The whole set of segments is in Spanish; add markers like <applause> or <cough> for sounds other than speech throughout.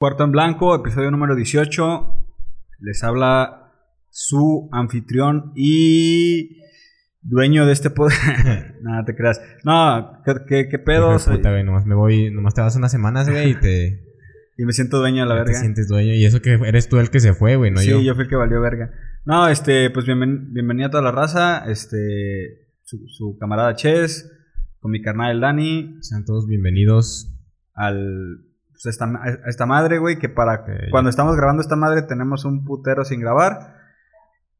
Cuarto en Blanco, episodio número 18. Les habla su anfitrión y dueño de este poder. <laughs> <laughs> Nada, te creas. No, ¿qué, qué, pedo? Hijo de puta, güey, nomás me voy, nomás te vas unas semanas, güey, y te... y me siento dueño a la ya verga. Te sientes dueño. Y eso que eres tú el que se fue, güey, no sí, yo. yo. fui el que valió verga. No, este, pues bienven- bienvenida a toda la raza. Este, su, su camarada Ches, con mi carnal el Dani, Sean todos bienvenidos. al. Pues a esta, a esta madre, güey, que para cuando estamos grabando esta madre tenemos un putero sin grabar.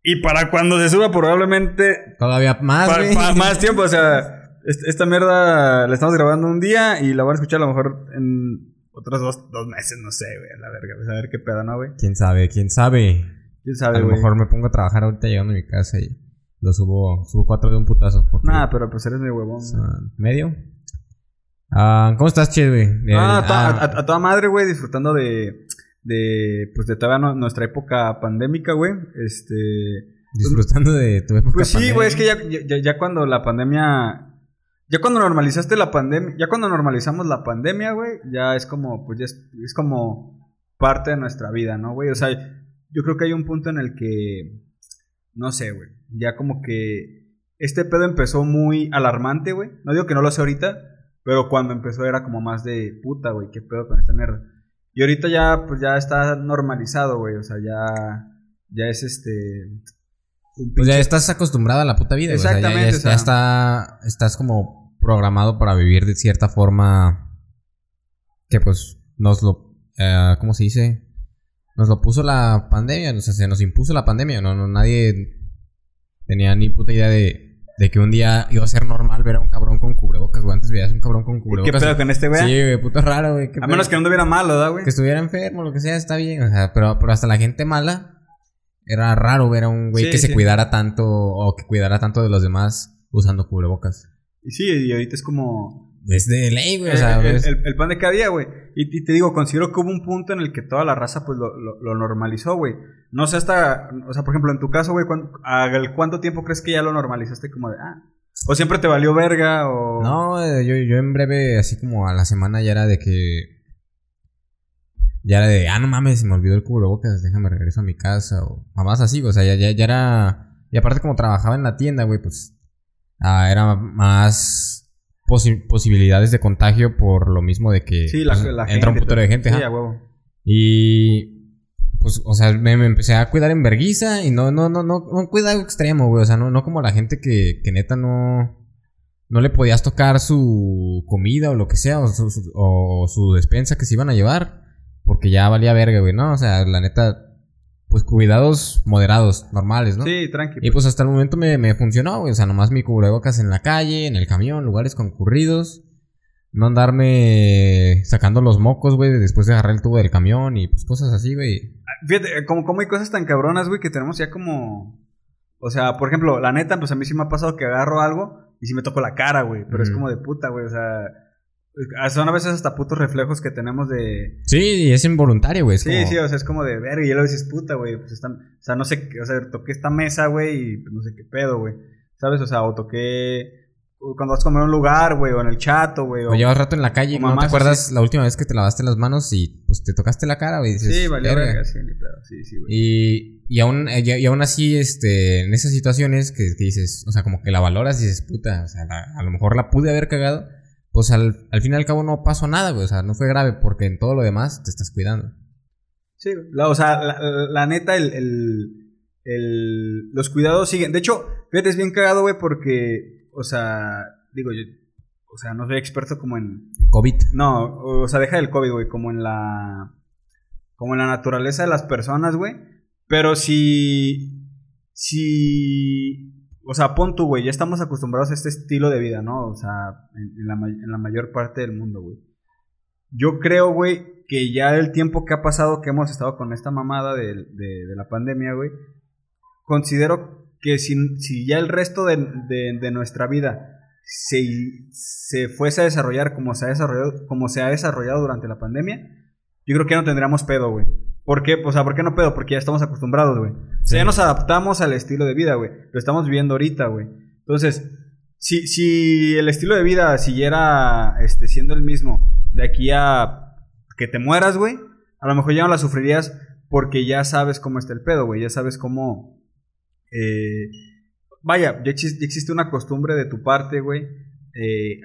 Y para cuando se suba probablemente Todavía más, Pa- güey. pa- más <laughs> tiempo, o sea, est- esta mierda la estamos grabando un día y la van a escuchar a lo mejor en otros dos, dos meses, no sé, güey, a la verga, pues a ver qué pedo, ¿no, güey? ¿Quién sabe? ¿Quién sabe? ¿Quién A sabe, lo güey? mejor me pongo a trabajar ahorita llegando a mi casa y lo subo, subo cuatro de un putazo. porque Nah, pero pues eres mi huevón. son ¿Medio? Ah, ¿Cómo estás, che, güey? Ah, ah, a- a toda madre, güey, disfrutando de, de, pues de toda no- nuestra época pandémica, güey, este... disfrutando de tu época Pues sí, güey, es que ya, ya, ya cuando la pandemia... Ya cuando normalizaste la pandemia, ya cuando normalizamos la pandemia, güey, ya es como, pues ya es, es como parte de nuestra vida, ¿no, güey? O sea, yo creo que hay un punto en el que, no sé, güey, ya como que este pedo empezó muy alarmante, güey. No digo que no lo sé ahorita, pero cuando empezó era como más de puta, güey, qué pedo con esta mierda. Y ahorita ya, pues ya está normalizado, güey, o sea, ya, ya es este... un Pues ya estás acostumbrado a la puta vida, güey. O sea, ya- Exactamente, ya, o sea. ya está, estás como programado para vivir de cierta forma que pues nos lo, eh, ¿cómo se dice? Nos lo puso la pandemia, o sea, se nos impuso la pandemia, no, no nadie tenía ni puta idea de, de que un día iba a ser normal ver a un cabrón con cubrebocas, güey. Antes veías un cabrón con ¿Qué cubrebocas. pedo con este güey? Sí, güey, puto raro, güey. qué A menos que no tuviera malo, ¿verdad, güey? Que estuviera enfermo, lo que sea, está bien. O sea, pero, pero hasta la gente mala era raro ver a un güey Sí, que se sí. cuidara tanto o que cuidara tanto de los demás usando cubrebocas. Y sí, y ahorita es como... Es de ley, güey. O el, sea, el- el- el pan de cada día, güey. Y, y te digo, considero que hubo un punto en el que toda la raza, pues, lo, lo- lo normalizó, güey. No sé hasta... O sea, por ejemplo, en tu caso, güey, ¿cuán- ¿al cuánto tiempo crees que ya lo normalizaste como de... Ah, o siempre te valió verga o... No, eh, yo, yo en breve, así como a la semana ya era de que. Ya era de, ah, no mames, se me olvidó el cubrebocas, déjame regreso a mi casa. O mamás así, o sea, ya, ya, ya era. Y aparte, como trabajaba en la tienda, güey, pues. ah, era más posi- posibilidades de contagio por lo mismo de que. Sí, la, pues, la entra un putero de gente, Sí, ajá. a huevo. Y pues, o sea, me, me empecé a cuidar en verguiza y no, no, no, no, un cuidado extremo, güey. O sea, no, no como la gente que, que neta no, no le podías tocar su comida o lo que sea, o su, su- o su despensa que se iban a llevar, porque ya valía verga, güey, ¿no? O sea, la neta, pues cuidados moderados, normales, ¿no? Sí, tranqui. Y pues hasta el momento me, me funcionó, güey. O sea, nomás mi cubrebocas en la calle, en el camión, lugares concurridos. No andarme sacando los mocos, güey, después de agarrar el tubo del camión y pues cosas así, güey. Fíjate, eh, como, como hay cosas tan cabronas, güey, que tenemos ya como... O sea, por ejemplo, la neta, pues a mí sí me ha pasado que agarro algo y sí me toco la cara, güey. Pero es como de puta, güey. O sea, son a veces hasta putos reflejos que tenemos de... Sí, es involuntario, güey. Sí, como- sí, o sea, es como de ver y luego dices, puta, güey. Pues están... O sea, no sé, qué- o sea, toqué esta mesa, güey, y pues, no sé qué pedo, güey. ¿Sabes? O sea, o toqué... Cuando vas a comer a un lugar, güey, o en el chato, güey. O llevas rato en la calle y no te acuerdas la última vez que te lavaste las manos y pues te tocaste la cara, güey. Sí, valió "Verga". verga, sí. Sí, sí, güey. Y, y, aún, eh, y, y aún así, este, en esas situaciones que, que dices, o sea, como que la valoras y dices, puta, o sea, la- a lo mejor la pude haber cagado, pues al, al fin y al cabo no pasó nada, güey, o sea, no fue grave porque en todo lo demás te estás cuidando. Sí. La- o sea, la, la- neta, el, el- el- los cuidados siguen. De hecho, fíjate, es bien cagado, güey, porque, o sea, digo, yo, o sea, no soy experto como en, COVID. no, o sea, deja el COVID, güey, como en la, como en la naturaleza de las personas, güey. Pero si, si, o sea, pon tú, güey, ya estamos acostumbrados a este estilo de vida, ¿no? O sea, en, la, mayor parte del mundo, güey. Yo creo, güey, que ya el tiempo que ha pasado que hemos estado con esta mamada de, la pandemia, güey, considero que si, ya el resto de nuestra vida se, se fuese a desarrollar como se, ha desarrollado, como se ha desarrollado durante la pandemia, yo creo que ya no tendríamos pedo, güey. ¿Por qué? O sea, ¿por qué no pedo? Porque ya estamos acostumbrados, güey. O sea, ya nos adaptamos al estilo de vida, güey. Lo estamos viviendo ahorita, güey. Entonces, si, si el estilo de vida siguiera este, siendo el mismo de aquí a que te mueras, güey, a lo mejor ya no la sufrirías porque ya sabes cómo está el pedo, güey. Ya sabes cómo. Eh, vaya, ya existe, una costumbre de tu parte, güey, eh,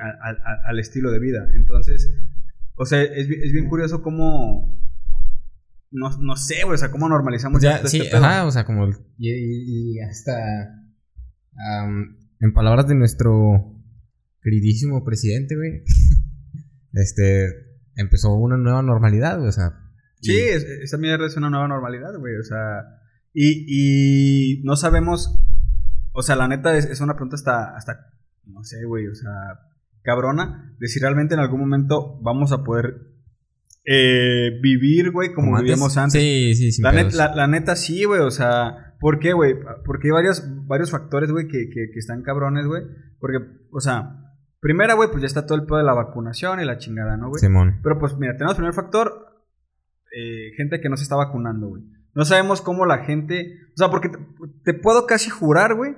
al estilo de vida. Entonces, o sea, es, es bien curioso cómo. No, no sé, güey, o sea, cómo normalizamos ya, sí, este pedo. Ajá, o sea, como. Y, y, hasta. en palabras de nuestro queridísimo presidente, güey. <laughs> este. Empezó una nueva normalidad, güey, o sea. Sí, esa mierda es una nueva normalidad, güey, o sea. Y, y no sabemos. O sea, la neta es, es una pregunta hasta. hasta no sé, güey, o sea cabrona de si realmente en algún momento vamos a poder eh, vivir, güey, como, vivíamos antes. Sí, sí, sí. La, la, neta sí, güey, o sea, ¿por qué, güey? Porque hay varios, varios factores, güey, que, que, que están cabrones, güey. Porque, o sea, primera, güey, pues ya está todo el pedo de la vacunación y la chingada, ¿no, güey? Simón. Pero pues, mira, tenemos primer factor, eh, gente que no se está vacunando, güey. No sabemos cómo la gente, o sea, porque te, te puedo casi jurar, güey,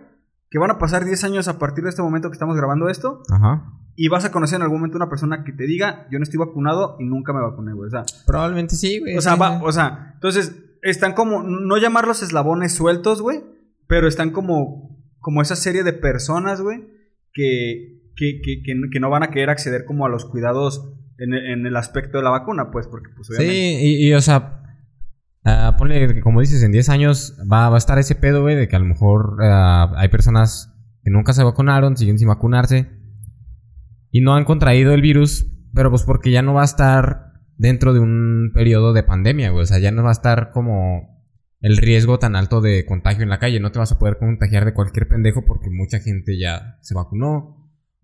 que van a pasar 10 años a partir de este momento que estamos grabando esto. Ajá. Y vas a conocer en algún momento una persona que te diga, yo no estoy vacunado y nunca me vacuné, güey. O sea, probablemente sí, güey. O sea, va, o sea, entonces están como, no llamarlos eslabones sueltos, güey, pero están como, como esa serie de personas, güey, que, que, que, que, no van a querer acceder como a los cuidados en, en el aspecto de la vacuna, pues, porque pues obviamente... Sí, y, y o sea, uh, ponle, como dices, en 10 años va, a estar ese pedo, güey, de que a lo mejor uh, hay personas que nunca se vacunaron, siguen sin vacunarse y no han contraído el virus, pero pues porque ya no va a estar dentro de un periodo de pandemia, güey. O sea, ya no va a estar como el riesgo tan alto de contagio en la calle. No te vas a poder contagiar de cualquier pendejo porque mucha gente ya se vacunó.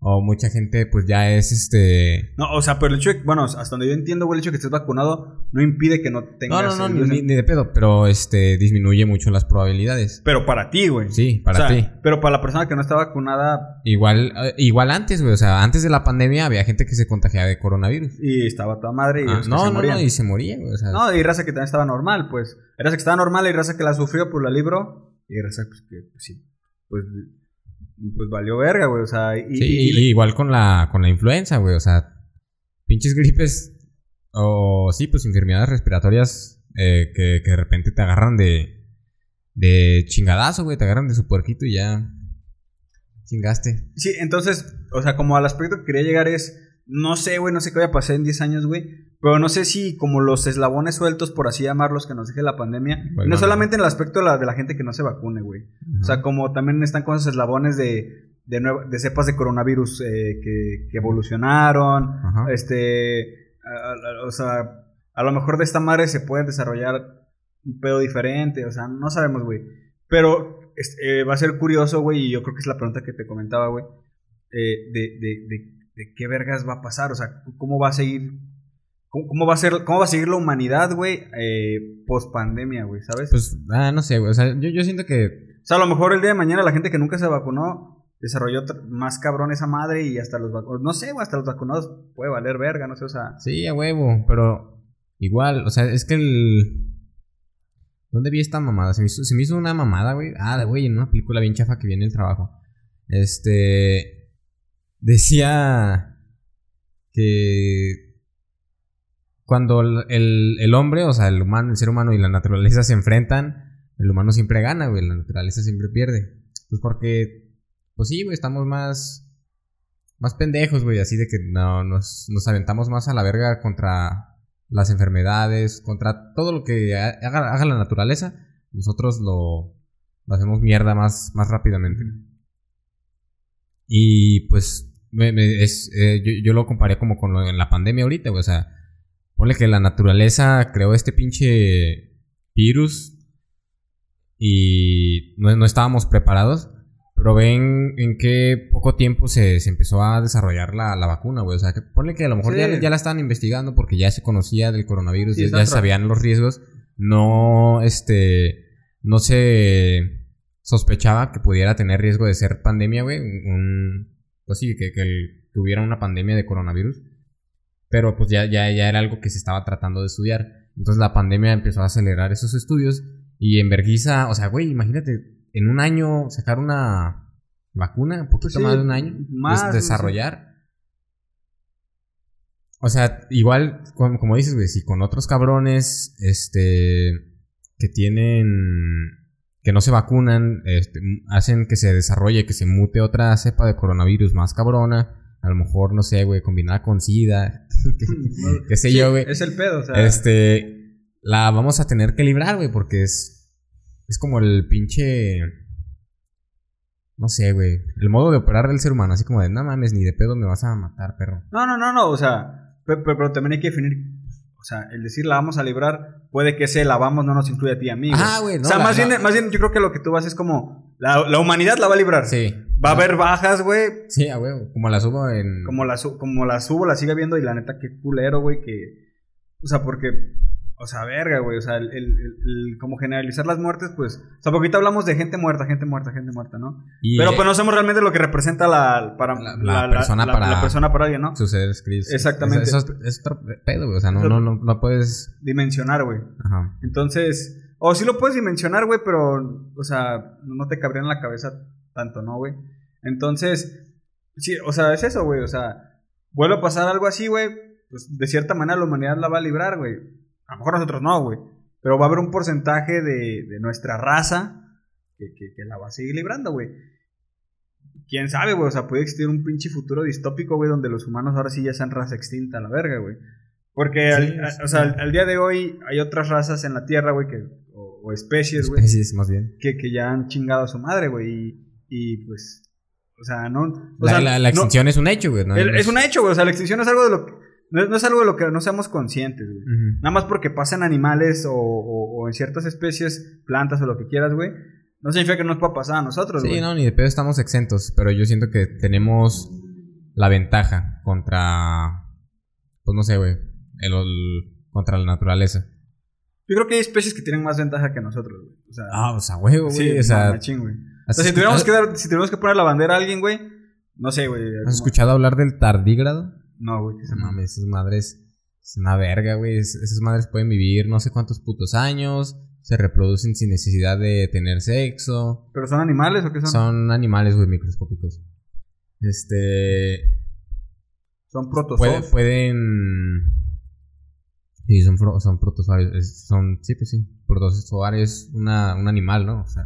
O mucha gente, pues ya es este. No, o sea, pero el hecho de, bueno, hasta donde yo entiendo, güey, el hecho de que estés vacunado no impide que no tengas. No, no, no, ni, de pedo, pero este disminuye mucho las probabilidades. Pero para ti, güey. Sí, para ti. Pero para la persona que no está vacunada. Igual, eh, igual antes, güey, o sea, antes de la pandemia había gente que se contagiaba de coronavirus. Y estaba toda madre y ah, no, no, no, y se moría, güey. O sea, no, y raza que también estaba normal, pues. Raza que estaba normal y raza que la sufrió, pues la libró. Y raza pues, que, pues sí, pues pues valió verga, güey. O sea, y, sí, igual con la, con la influenza, güey. O sea, pinches gripes o sí, pues enfermedades respiratorias eh, que, que, de repente te agarran de, de chingadazo, güey. Te agarran de su puerquito y ya chingaste. Sí, entonces, o sea, como al aspecto que quería llegar es, no sé, güey, no sé qué voy a pasar en 10 años, güey. Pero no sé si como los eslabones sueltos, por así llamarlos, que nos deje la pandemia. no solamente en el aspecto de la, de la gente que no se vacune, güey. O sea, como también están con esos eslabones de, de, de cepas de coronavirus eh, que, que, evolucionaron. Este. o sea, a lo mejor de esta madre se puede desarrollar un pedo diferente. O sea, no sabemos, güey. Pero eh, va a ser curioso, güey, y yo creo que es la pregunta que te comentaba, güey. Eh, de, de, de, de qué vergas va a pasar. O sea, cómo va a seguir ¿Cómo, va a ser, ¿Cómo va a seguir la humanidad, güey, eh, post pandemia, güey, ¿sabes? Pues, ah, no sé, güey. O sea, yo, yo siento que. O sea, a lo mejor el día de mañana la gente que nunca se vacunó desarrolló más cabrón esa madre y hasta los vacunados. No sé, güey, hasta los vacunados puede valer verga, no sé, o sea. Sí, a huevo, pero igual, o sea, es que el. ¿Dónde vi esta mamada? Se me hizo, se me hizo una mamada, güey. Ah, güey, en una película bien chafa que viene el trabajo. Este. Decía que cuando el, el, hombre, o sea, el humano, el ser humano y la naturaleza se enfrentan, el humano siempre gana, güey, la naturaleza siempre pierde. Pues porque, pues sí, güey, estamos más, más pendejos, güey, así de que no, nos, nos aventamos más a la verga contra las enfermedades, contra todo lo que haga, haga la naturaleza, nosotros lo, lo, hacemos mierda más, más rápidamente. Y pues, me, es, eh, yo, yo, lo comparé como con lo, en la pandemia ahorita, güey, o sea, Ponle que la naturaleza creó este pinche virus y no, estábamos preparados. Pero ven en qué poco tiempo se, empezó a desarrollar la, vacuna, güey. O sea, que ponle que a lo mejor ya, la estaban investigando porque ya se conocía del coronavirus, ya, ya sabían los riesgos. No, este, no se sospechaba que pudiera tener riesgo de ser pandemia, güey. Un, pues sí, que, que tuviera una pandemia de coronavirus. Pero pues ya, ya, ya era algo que se estaba tratando de estudiar. Entonces la pandemia empezó a acelerar esos estudios. Y en Berguisa, o sea, güey, imagínate, en un año sacar una vacuna, un poquito pues más de un año, más, desarrollar. O sea, igual, como, como dices, güey, si con otros cabrones, este, que tienen, que no se vacunan, este, hacen que se desarrolle, que se mute otra cepa de coronavirus más cabrona, a lo mejor, no sé, güey, combinada con SIDA, <laughs> qué sé Sí, yo, güey. Es el pedo, o sea. Este, la vamos a tener que librar, güey, porque es, es como el pinche, no sé, güey, el modo de operar del ser humano, así como de, no mames, ni de pedo me vas a matar, perro. No, no, no, no, o sea, pe- pe- pero, también hay que definir, o sea, el decir la vamos a librar, puede que ese la vamos no nos incluya a ti y a mí. güey. Ah, güey, no, o sea, la- más, la- bien, más bien yo creo que lo que tú vas es como, la, la humanidad la va a librar. Sí. Va a haber bajas, güey, Sí, a huevo, como la subo en... como la, como la subo, la sigue viendo y la neta, qué culero, güey, que, o sea, porque, o sea, verga, güey, o sea, el, el- como generalizar las muertes, pues, o sea, porque ahorita hablamos de gente muerta, gente muerta, gente muerta, ¿no? y, Pero eh, pues no sabemos realmente lo que representa la, para, La- la persona para- la persona para alguien, ¿no? sus seres queridos. Exactamente. Eso, es, es otro pedo, güey, o sea, no, no, no, no puedes... Dimensionar, güey. Ajá. Entonces, o sí lo puedes dimensionar, güey, pero, o sea, no te cabría en la cabeza tanto, ¿no, güey? Entonces, sí, o sea, es eso, güey, o sea, vuelve a pasar algo así, güey, pues de cierta manera la humanidad la va a librar, güey. A lo mejor nosotros no, güey, pero va a haber un porcentaje de, de nuestra raza que, que- que la va a seguir librando, güey. Quién sabe, güey, o sea, puede existir un pinche futuro distópico, güey, donde los humanos ahora sí ya sean raza extinta a la verga, güey. Porque, al- Sí, a- sí. o sea, al, al día de hoy hay otras razas en la Tierra, güey, que, o, o especies, güey, Especies, más bien. que, que ya han chingado a su madre, güey, y, y, pues, o sea, no... O La, sea, la- la no- extinción es un hecho, güey. ¿no? el- es un hecho, güey, o sea, la extinción es algo de lo que... No, es- no es algo de lo que no seamos conscientes, güey. Nada más porque pasan animales o, o- o en ciertas especies, plantas o lo que quieras, güey, no significa que no nos pueda pasar a nosotros, güey. Sí, no, ni de pedo estamos exentos, pero yo siento que tenemos la ventaja contra, pues no sé, güey, el, el- contra la naturaleza. Yo creo que hay especies que tienen más ventaja que nosotros, güey. O sea, Ah, o sea, huevo, güey, sí, o sea, machín, güey. O ¿has, sea, si tuviéramos que dar, si tuviéramos que poner la bandera a alguien, güey, no sé, güey. ¿has como- escuchado hablar del tardígrado? No, güey, que se mames, esas madres es una verga, güey. Es- Esas madres pueden vivir no sé cuántos putos años, se reproducen sin necesidad de tener sexo. ¿Pero son animales o qué son? Son animales, güey, microscópicos. Este. Son Puede- protozoos. pueden. Sí, son, son protozoarios. Son, sí, pues sí. Protozoario es una, un animal, ¿no? O sea,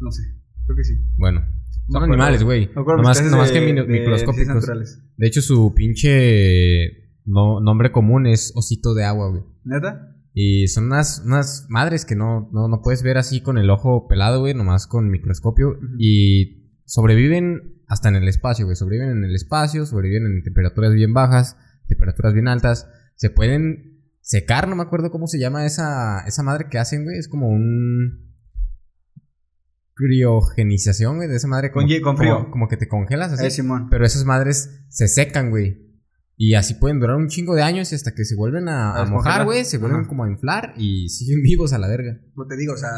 No sé, creo que sí. bueno. Son animales, güey. Nomás, nomás de- que de microscópicos. naturales. De hecho, su pinche no- nombre común es osito de agua, güey. ¿Neta? Y son unas, unas madres que no, no, no puedes ver así con el ojo pelado, güey, nomás con microscopio. Y sobreviven hasta en el espacio, güey. Sobreviven en el espacio, sobreviven en temperaturas bien bajas, temperaturas bien altas. Se pueden secar, no me acuerdo cómo se llama esa, esa madre que hacen, güey. Es como un... Criogenización, güey, de esa madre. Con como, con como- frío. Como, que te congelas así. Eh, Simón. Pero esas madres se secan, güey. Y así pueden durar un chingo de años y hasta que se vuelven a, A a mojar, güey. Se vuelven Ajá. como a inflar y siguen <laughs> vivos a la verga. No te digo, o sea.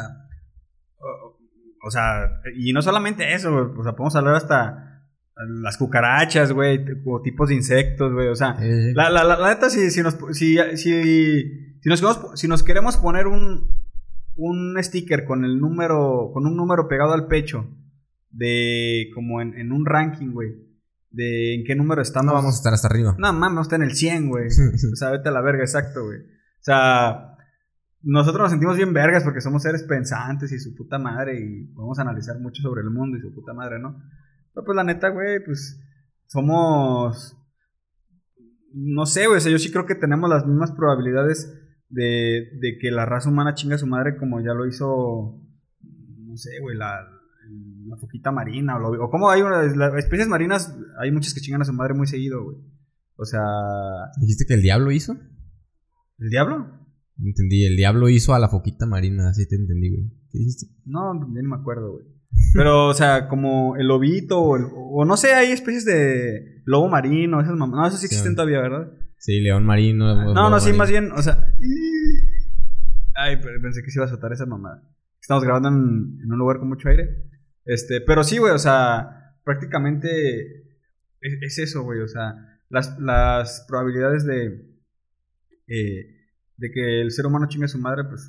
O, o sea, y no solamente eso, güey. O sea, podemos hablar hasta las cucarachas, güey. O tipos de insectos, güey. O sea, Eh, La, la, la, la neta, si, si, nos, si, si, si, nos si nos queremos poner un, un sticker con el número, con un número pegado al pecho, de como en, en un ranking, güey, de en qué número estamos. no vamos a estar hasta arriba. No, mames, está en el 100, güey. <laughs> O sea, vete a la verga, exacto, güey. O sea, nosotros nos sentimos bien vergas porque somos seres pensantes y su puta madre y podemos analizar mucho sobre el mundo y su puta madre, ¿no? Pero pues la neta, güey, pues somos... No sé, güey, o sea, yo sí creo que tenemos las mismas probabilidades de, de que la raza humana chinga a su madre como ya lo hizo, no sé, güey, la, la foquita marina o, lo, o como hay una, las especies marinas, hay muchas que chingan a su madre muy seguido, güey. O sea, ¿Dijiste que el diablo hizo? ¿el diablo? Entendí, el diablo hizo a la foquita marina, así te entendí, güey. ¿Qué dijiste? No, ya ni me acuerdo, güey. <laughs> Pero, o sea, como el lobito o, el- o no sé, hay especies de lobo marino, esas mam- No, eso sí existen Sí. todavía, ¿verdad? Sí, león marino. No, lobo no, sí, más bien, o sea... Ay, pero pensé que se iba a soltar esa mamada. Estamos grabando en, en un lugar con mucho aire. Este, pero sí, güey, o sea, prácticamente es, es eso, güey. O sea, las, las probabilidades de, eh, de que el ser humano chingue a su madre, pues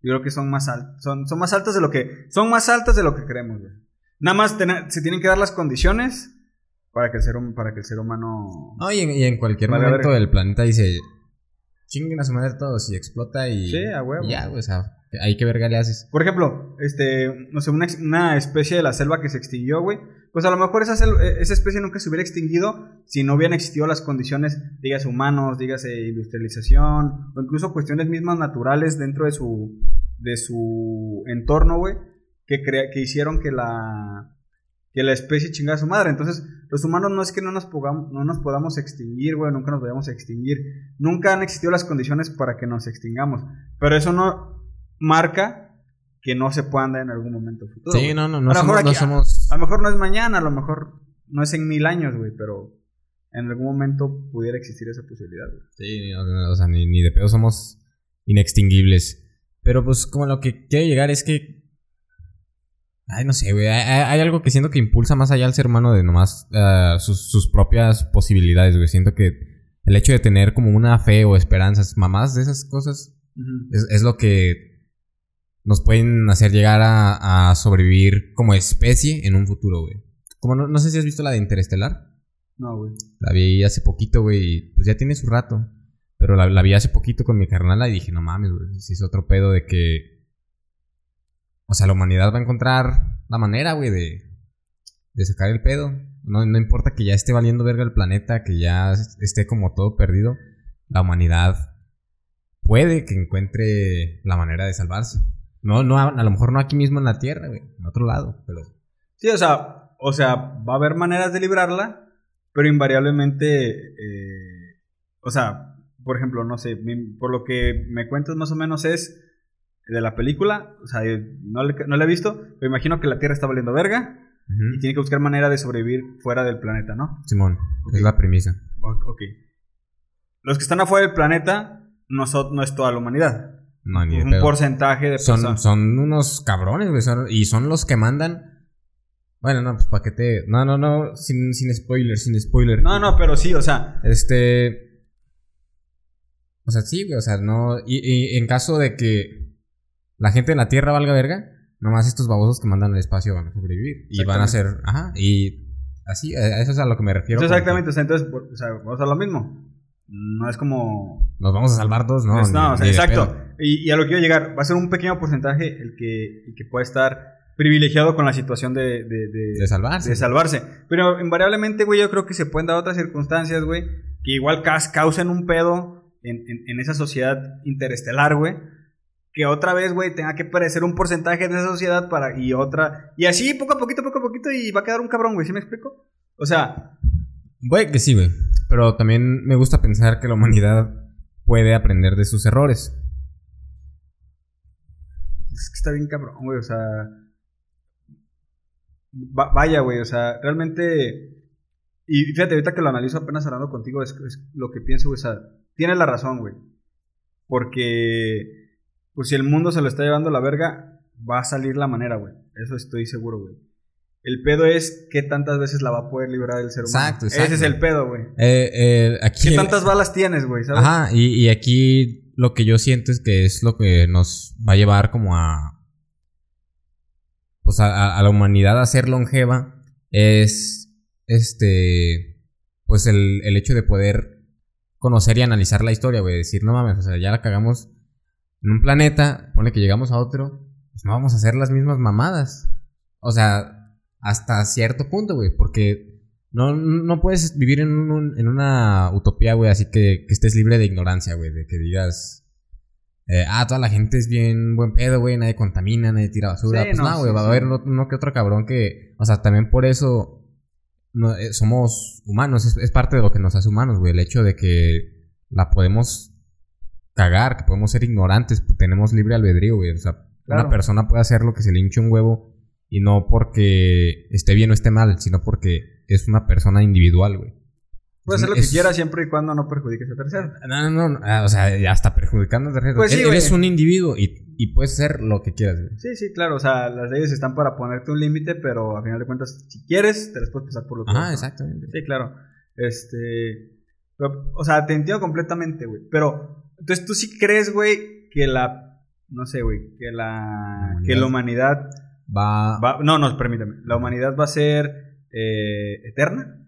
yo creo que son más altas. Son, son más altas de lo que. Son más altas de lo que creemos, güey. Nada más tena- se tienen que dar las condiciones. Para que el ser, para que el ser humano... No, y en, y en cualquier momento verga. el planeta dice, chinguen a su madre todos y explota y... Sí, a huevo. y ya, o sea, ahí qué verga le haces. Por ejemplo, este, no sé, una, especie de la selva que se extinguió, güey. Pues a lo mejor esa, sel- esa especie nunca se hubiera extinguido si no hubieran existido las condiciones, dígase humanos, dígase industrialización, o incluso cuestiones mismas naturales dentro de su, de su entorno, güey, que, crea- que hicieron que la, que la especie chingara a su madre. Entonces, los humanos no es que no nos, no nos podamos extinguir, güey, nunca nos vayamos a extinguir. Nunca han existido las condiciones para que nos extingamos. Pero eso no marca que no se puedan dar en algún momento futuro. Sí, no, no, no A lo somos... mejor no aquí- somos... A lo mejor no es mañana, a lo mejor no es en mil años, güey, pero en algún momento pudiera existir esa posibilidad, güey. Sí, no, no, o sea, ni, ni de pedo somos inextinguibles. Pero pues como lo que quiero llegar es que... Ay, no sé, güey. Hay, algo que siento que impulsa más allá al ser humano de nomás ah, sus, sus propias posibilidades, güey. Siento que el hecho de tener como una fe o esperanzas, mamás de esas cosas, es, es lo que nos pueden hacer llegar a, a sobrevivir como especie en un futuro, güey. Como no, no sé si has visto la de Interestelar. No, güey. La vi hace poquito, güey. Pues ya tiene su rato. Pero la, la vi hace poquito con mi carnala y dije, no mames, güey. Si es otro pedo de que. O sea, la humanidad va a encontrar la manera, güey, de, sacar el pedo. No, no importa que ya esté valiendo verga el planeta, que ya esté como todo perdido. La humanidad puede que encuentre la manera de salvarse. No, no, a, lo mejor no aquí mismo en la Tierra, güey. En otro lado, pero. Sí, o sea, o sea, va a haber maneras de librarla, pero invariablemente, eh, o sea, por ejemplo, no sé, por lo que me cuentas más o menos es de la película, o sea, no, le- no la he visto, pero imagino que la Tierra está valiendo verga y tiene que buscar manera de sobrevivir fuera del planeta, ¿no? Simón, es la premisa. Ok. Los que están afuera del planeta no, son- no es toda la humanidad. No, ni Un pedo. porcentaje de Son, personas. son unos cabrones, güey. son- y son los que mandan. Bueno, no, pues para que te. No, no, no. Sin, sin spoiler, sin spoiler. No, no, pero sí, o sea, Este. O sea, sí, güey. O sea, no. Y, y en caso de que la gente de la Tierra valga verga, nomás estos babosos que mandan al espacio van a sobrevivir. Y van a ser. Ajá. Y así, a eso es a lo que me refiero. Eso exactamente, o sea, entonces, por- o sea, vamos a lo mismo. No es como... Nos vamos a salvar todos, ¿no? no, ni- o sea, exacto. Y, y a lo que quiero llegar, va a ser un pequeño porcentaje el que, el que puede estar privilegiado con la situación de, de, de- De salvarse. de salvarse. Pero invariablemente, güey, yo creo que se pueden dar otras circunstancias, güey, que igual causen un pedo en, en- en esa sociedad interestelar, güey. Que otra vez, güey, tenga que perecer un porcentaje de esa sociedad para. Y otra. Y así, poco a poquito, poco a poquito, y va a quedar un cabrón, güey. ¿Sí me explico? O sea, Güey, que sí, güey. Pero también me gusta pensar que la humanidad puede aprender de sus errores. es que está bien cabrón, güey. O sea. va- vaya, güey. O sea, realmente. Y fíjate, ahorita que lo analizo apenas hablando contigo, es, es lo que pienso, güey. O sea, tienes la razón, güey. Porque. Pues si el mundo se lo está llevando a la verga, va a salir la manera, güey. Eso estoy seguro, güey. El pedo es qué tantas veces la va a poder librar el ser humano. Exacto, exacto. Ese es el pedo, güey. Eh, eh, aquí. ¿Qué tantas balas tienes, güey? Ajá, y, y aquí lo que yo siento es que es lo que nos va a llevar como a. Pues a, a- a la humanidad a ser longeva. Es. Este. Pues el, el hecho de poder conocer y analizar la historia, güey. Decir, no mames, o sea, ya la cagamos en un planeta, pone que llegamos a otro, pues no vamos a hacer las mismas mamadas. O sea, hasta cierto punto, güey, porque no, no puedes vivir en, un- en una utopía, güey, así que, que estés libre de ignorancia, güey, de que digas, eh, ah, toda la gente es bien buen pedo, güey, nadie contamina, nadie tira basura. Sí, pues no, no, güey, sí, va a haber uno, uno que otro cabrón que, o sea, también por eso no, eh, somos humanos, es, es parte de lo que nos hace humanos, güey, el hecho de que la podemos cagar, que podemos ser ignorantes, pues, tenemos libre albedrío, güey, o sea, Claro. una persona puede hacer lo que se le hinche un huevo y no porque esté bien o esté mal, sino porque es una persona individual, güey. Puedes hacer lo Es- que quieras siempre y cuando no perjudiques a terceros. No, no, no, ah, o sea, ya está perjudicando de Pues sí, Eres- güey. un individuo y, y puedes hacer lo que quieras, güey. Sí, sí, claro. O sea, las leyes están para ponerte un límite, pero a final de cuentas, si quieres, te las puedes pasar por los ¿no? exactamente. Sí, claro. Este. pero, o sea, te entiendo completamente, güey. Pero, entonces tú sí crees, güey, que la. No sé, güey. Que la. Que la humanidad Va, va. No, no, permítame. La humanidad va a ser. eh, eterna.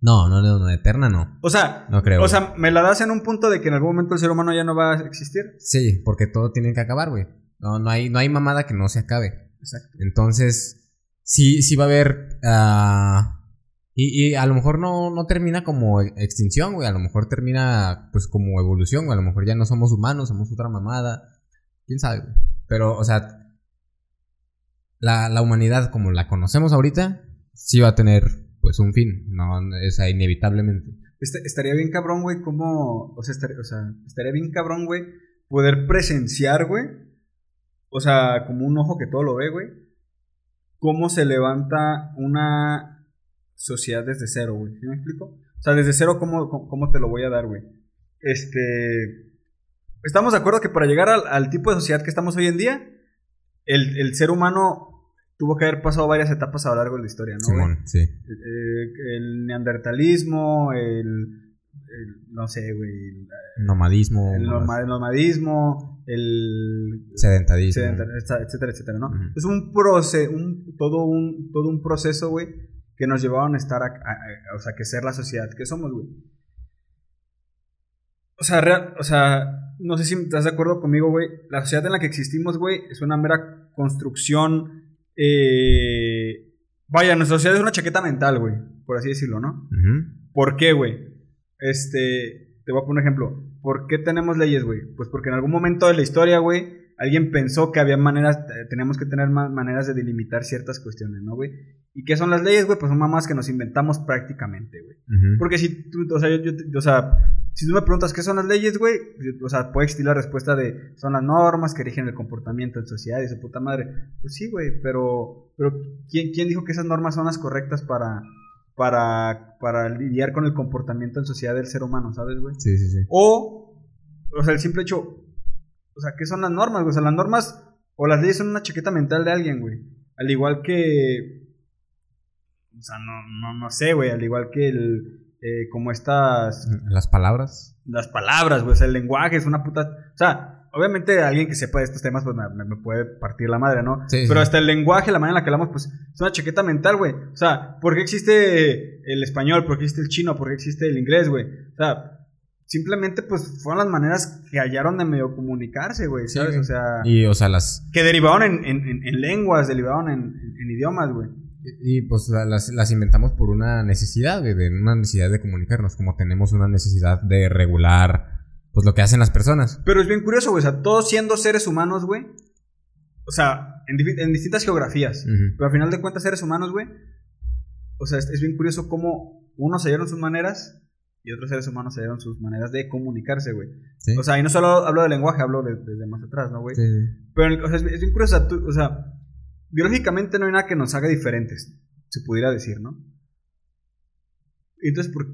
No, no, no, no, eterna no. O sea, No creo. o sea, me la das en un punto de que en algún momento el ser humano ya no va a existir. sí, porque todo tiene que acabar, güey. No, no hay, no hay mamada que no se acabe. Exacto. Entonces, sí, sí va a haber. ah, y, a lo mejor no, no termina como e- extinción, güey. A lo mejor termina, pues, como evolución, güey. A lo mejor ya no somos humanos, somos otra mamada. Quién sabe, güey. Pero, o sea, la, la humanidad como la conocemos ahorita, sí va a tener, pues, un fin. No, sea, inevitablemente. Este- estaría bien cabrón, güey, como... O sea, estaría, o sea, estaría bien cabrón, güey, poder presenciar, güey. O sea, como un ojo que todo lo ve, güey. Cómo se levanta una sociedad desde cero, güey. ¿Sí me explico? O sea, desde cero, ¿cómo, cómo, te lo voy a dar, güey? Este... Estamos de acuerdo que para llegar al, al tipo de sociedad que estamos hoy en día, el, el ser humano tuvo que haber pasado varias etapas a lo largo de la historia, ¿no? Simón, sí. Eh, el neandertalismo, el, el- no sé, güey, el, Nomadismo. el el nomadismo, el Sedentarismo. sedentar- etcétera, etcétera, ¿no? Es un proceso, un, todo un todo un proceso, güey, que nos llevaron a estar, a, a- a- o sea, que ser la sociedad que somos, güey. O sea, real- o sea, no sé si estás de acuerdo conmigo, güey. La sociedad en la que existimos, güey, es una mera construcción. eh, Vaya, nuestra sociedad es una chaqueta mental, güey, por así decirlo, ¿no? ¿Por qué, güey? Este, te voy a poner un ejemplo. ¿Por qué tenemos leyes, güey? Pues porque en algún momento de la historia, güey, alguien pensó que había maneras, eh, teníamos que tener maneras de delimitar ciertas cuestiones, ¿no, güey? ¿Y qué son las leyes, güey? Pues son mamás que nos inventamos prácticamente, güey. Porque si tú, o sea, yo, o sea, si tú me preguntas qué son las leyes, güey, o sea, puede existir la respuesta de son las normas que rigen el comportamiento en sociedad y su puta madre. Pues sí, güey, pero, pero ¿quién, ¿quién dijo que esas normas son las correctas para, para, para lidiar con el comportamiento en sociedad del ser humano, ¿sabes, güey? Sí, sí, sí. O, o sea, el simple hecho, o sea, ¿qué son las normas, güey? O sea, las normas o las leyes son una chaqueta mental de alguien, güey. Al igual que, o sea, no, no, no sé, güey, al igual que el, eh, como estas, Las palabras. las palabras, güey, o sea, el lenguaje es una puta, o sea, obviamente alguien que sepa de estos temas, pues me, puede partir la madre, ¿no? Sí, Pero sí. hasta el lenguaje, la manera en la que hablamos, pues es una chaqueta mental, güey. O sea, ¿por qué existe el español? ¿Por qué existe el chino? ¿Por qué existe el inglés, güey? O sea, simplemente, pues fueron las maneras que hallaron de medio comunicarse, güey, ¿sabes? o sea, Y, o sea, las. que derivaron en, en- en- en lenguas, derivaron en- en idiomas, güey. Y pues la- las, las inventamos por una necesidad, de una necesidad de comunicarnos, como tenemos una necesidad de regular, pues lo que hacen las personas. Pero es bien curioso, güey, o sea, todos siendo seres humanos, güey. O sea, en, distintas geografías. Pero al final de cuentas, seres humanos, güey. O sea, es, es bien curioso cómo unos hallaron sus maneras y otros seres humanos hallaron sus maneras de comunicarse, güey. Sí. O sea, y no solo hablo de lenguaje, hablo de- desde más atrás, ¿no, güey? Sí, sí. Pero, o sea, es, es bien curioso, tú- o sea, biológicamente no hay nada que nos haga diferentes, se pudiera decir, ¿no? Entonces, ¿por,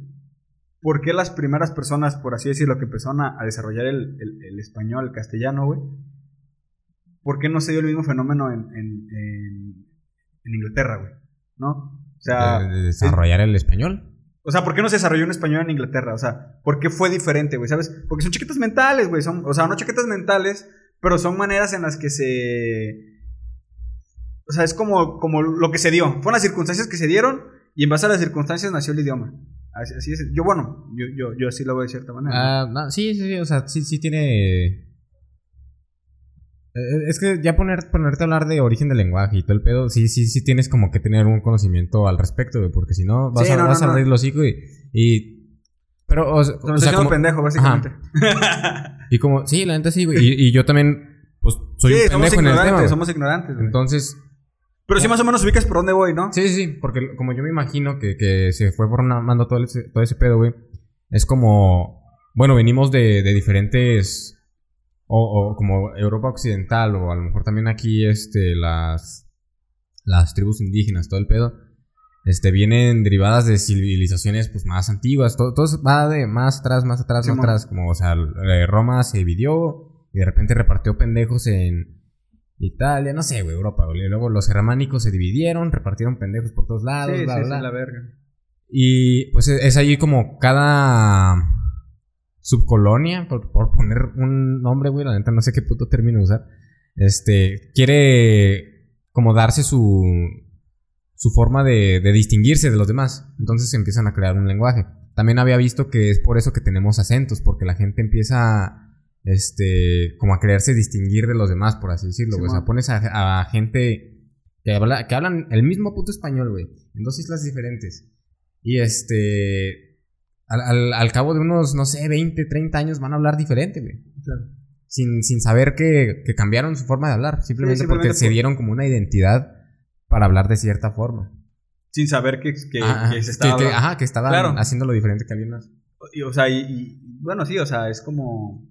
por qué las primeras personas, por así decirlo, que empezaron a, a desarrollar el, el- el español, el castellano, güey? ¿Por qué no se dio el mismo fenómeno en, en- en- en Inglaterra, güey? ¿No? O sea, de, de desarrollar el español. o sea, ¿por qué no se desarrolló un español en Inglaterra? O sea, ¿por qué fue diferente, güey? ¿Sabes? Porque son chaquetas mentales, güey. Son, o sea, no chaquetas mentales, pero son maneras en las que se... O sea, es como, como lo que se dio. Fueron las circunstancias que se dieron y en base a las circunstancias nació el idioma. Así, así es. Yo, bueno, yo, yo, yo sí lo veo de cierta manera. Ah, no, sí, sí, sí, o sea, sí, sí tiene... Eh, Es que ya poner, ponerte a hablar de origen del lenguaje y todo el pedo, sí, sí, sí tienes como que tener un conocimiento al respecto, güey, porque si no vas Sí, a, no, vas no, a abrir los y, y- Pero, o, O sea, como- pendejo, básicamente. <laughs> Y como, sí, la neta sí, güey. Y, y yo también, pues, soy sí, un somos pendejo en el tema. güey. somos ignorantes, güey. Entonces, Pero sí más o menos ubicas por dónde voy, ¿no? sí, sí, sí, porque como yo me imagino que, que se fue formando todo ese, todo ese pedo, güey. Es como, bueno, venimos de, de diferentes, o, o como Europa Occidental, o a lo mejor también aquí, este, las, las tribus indígenas, todo el pedo. Este, vienen derivadas de civilizaciones, pues, más antiguas. Todo, todo va de más atrás, más atrás, Sí, más atrás. Como, o sea, eh, Roma se dividió y de repente repartió pendejos en Italia, no sé, güey, Europa, güey. Luego los germánicos se dividieron, repartieron pendejos por todos lados, sí, bla, sí, bla. sí, la verga. Y pues es es allí como cada subcolonia, por, por poner un nombre, güey, la neta no sé qué puto término usar. Este, quiere como darse su su forma de, de distinguirse de los demás. Entonces empiezan a crear un lenguaje. También había visto que es por eso que tenemos acentos, porque la gente empieza este, como a quererse distinguir de los demás, por así decirlo, güey. o sea, pones a, gente que, habla, que hablan el mismo puto español, güey, en dos islas diferentes. Y este, al, al, cabo de unos, no sé, 20, 30 años van a hablar diferente, güey. Sin, sin saber que, que, cambiaron su forma de hablar, simplemente, porque se dieron como una identidad para hablar de cierta forma. Sin saber que, que, se estaba... ajá, que estaban haciendo lo diferente que alguien más. Y, o sea, y, bueno, sí, o sea, es como...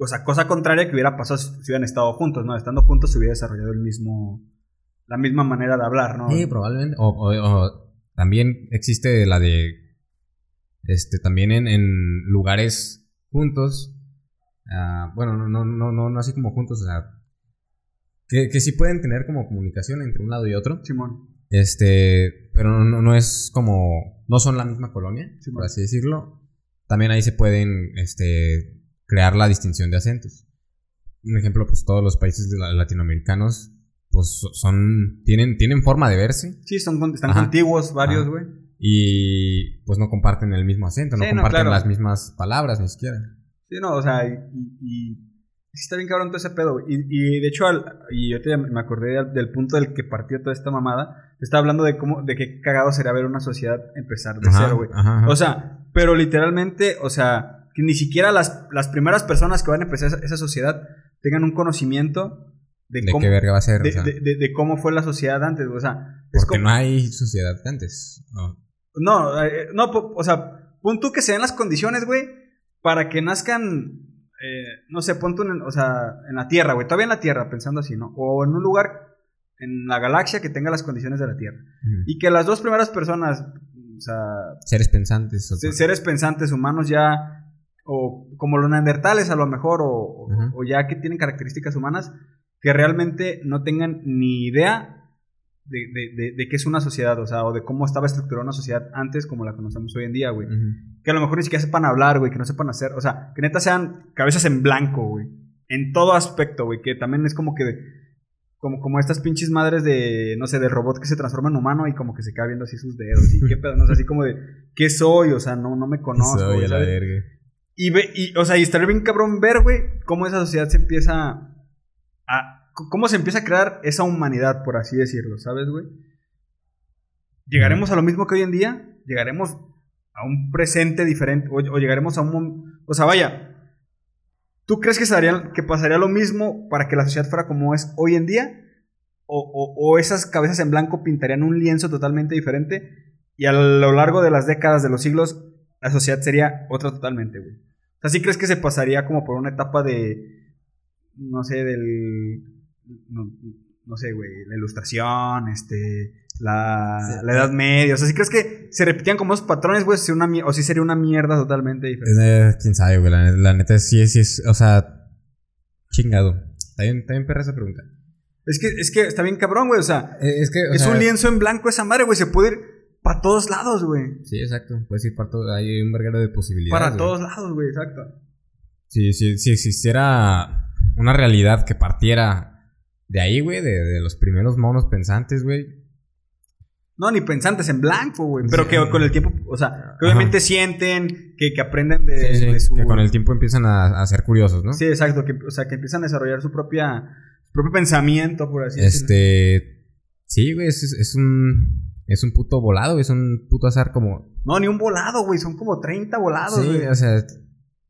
O sea, cosa contraria que hubiera pasado si hubieran estado juntos, ¿no? Estando juntos se hubiera desarrollado el mismo... La misma manera de hablar, ¿no? Sí, probablemente. O, también existe la de... Este, también en, en lugares juntos. Uh, bueno, no, no, no, no, no así como juntos, o sea... Que, que sí pueden tener como comunicación entre un lado y otro. Simón. Este, pero no, no es como, no son la misma colonia, por así decirlo. También ahí se pueden, este, crear la distinción de acentos. Un ejemplo, pues todos los países latinoamericanos, pues son, tienen, tienen forma de verse. Sí, son, están contiguos varios, güey. Y pues no comparten el mismo acento, no comparten las mismas palabras ni siquiera. Sí, no, o sea, y está bien cabrón todo ese pedo, güey. Y, de hecho, y yo te, me acordé del, punto del que partió toda esta mamada. Estaba hablando de cómo, de qué cagado sería ver una sociedad empezar de cero, güey. O sea, pero literalmente, o sea, que ni siquiera las, las primeras personas que van a empezar esa, sociedad tengan un conocimiento de, cómo, qué verga va a ser. De, cómo fue la sociedad antes, o sea. Porque no hay sociedad antes. No, eh, no, o sea, punto que se den las condiciones, güey, para que nazcan eh, no sé, ponte en, o sea, en la Tierra, güey, todavía en la Tierra, pensando así, ¿no? O en un lugar en la galaxia que tenga las condiciones de la Tierra. Y que las dos primeras personas, o sea... Seres pensantes. seres pensantes humanos ya, o como los neandertales a lo mejor, o, o ya que tienen características humanas, que realmente no tengan ni idea de, de, qué es una sociedad, o sea, o de cómo estaba estructurada una sociedad antes como la conocemos hoy en día, güey. Que a lo mejor ni siquiera sepan hablar, güey, que no sepan hacer, o sea, que neta sean cabezas en blanco, güey. En todo aspecto, güey, que también es como que... Como, como estas pinches madres de, no sé, del robot que se transforma en humano y como que se queda viendo así sus dedos y <laughs> qué pedo, no sé, así como de, ¿qué soy? O sea, no, no me conozco. Soy la verga. Y, ve, y, o sea, y estaría bien cabrón ver, güey, cómo esa sociedad se empieza a, cómo se empieza a crear esa humanidad, por así decirlo, ¿sabes, güey? ¿Llegaremos a lo mismo que hoy en día? ¿Llegaremos a un presente diferente? ¿O, llegaremos a un... O sea, vaya, ¿tú crees que, que pasaría lo mismo para que la sociedad fuera como es hoy en día? O, o, esas cabezas en blanco pintarían un lienzo totalmente diferente y a lo largo de las décadas, de los siglos, la sociedad sería otra totalmente, güey. O sea, ¿sí crees que se pasaría como por una etapa de, no sé, del no, sé, güey, la ilustración, este, la, la Edad Media. O sea, si crees que se repetían como esos patrones, güey, o si sería una mierda totalmente diferente. quién sabe, güey, la, neta sí es, sí es, o sea, chingado. Está bien, está bien perra esa pregunta. Es que, es que está bien cabrón, güey, o sea, eh, es, que, es un lienzo en blanco esa madre, güey, se puede ir para todos lados, güey. Sí, exacto, puedes ir para todos, hay un verguero de posibilidades. Para todos lados, güey, exacto. Sí, sí, si existiera una realidad que partiera de ahí, güey, de, los primeros monos pensantes, güey. No, ni pensantes en blanco, güey. Pero que con el tiempo, o sea, que obviamente sienten, que, que aprenden de, su... Que con el tiempo empiezan a, ser curiosos, ¿no? Sí, exacto. Que, o sea, que empiezan a desarrollar su propia... Su propio pensamiento, por así decirlo. Este... Sí, güey, es, es un... Es un puto volado, es un puto azar como... No, ni un volado, güey. Son como 30 volados, güey. Sí, o sea...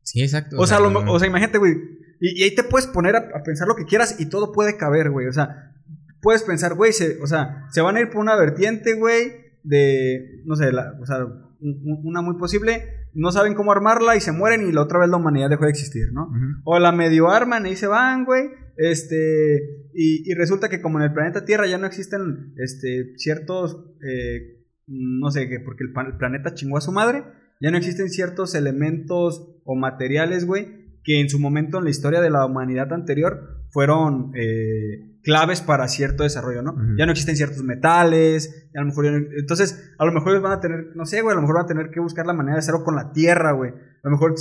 Sí, exacto. O, sea, o sea imagínate, güey y, ahí te puedes poner a, pensar lo que quieras y todo puede caber, güey. O sea, puedes pensar, güey, o sea, se van a ir por una vertiente, güey, de, no sé, o sea, una muy posible, no saben cómo armarla y se mueren y la otra vez la humanidad dejó de existir, ¿no? O la medio arman y se van, güey, este, y, resulta que como en el planeta Tierra ya no existen, este, ciertos, eh, no sé, qué, porque el, el planeta chingó a su madre, ya no existen ciertos elementos o materiales, güey, que en su momento en la historia de la humanidad anterior fueron eh, claves para cierto desarrollo, ¿no? Ya no existen ciertos metales, a lo mejor entonces a lo mejor ellos van a tener, no sé, güey, a lo mejor van a tener que buscar la manera de hacerlo con la tierra, güey. A lo mejor,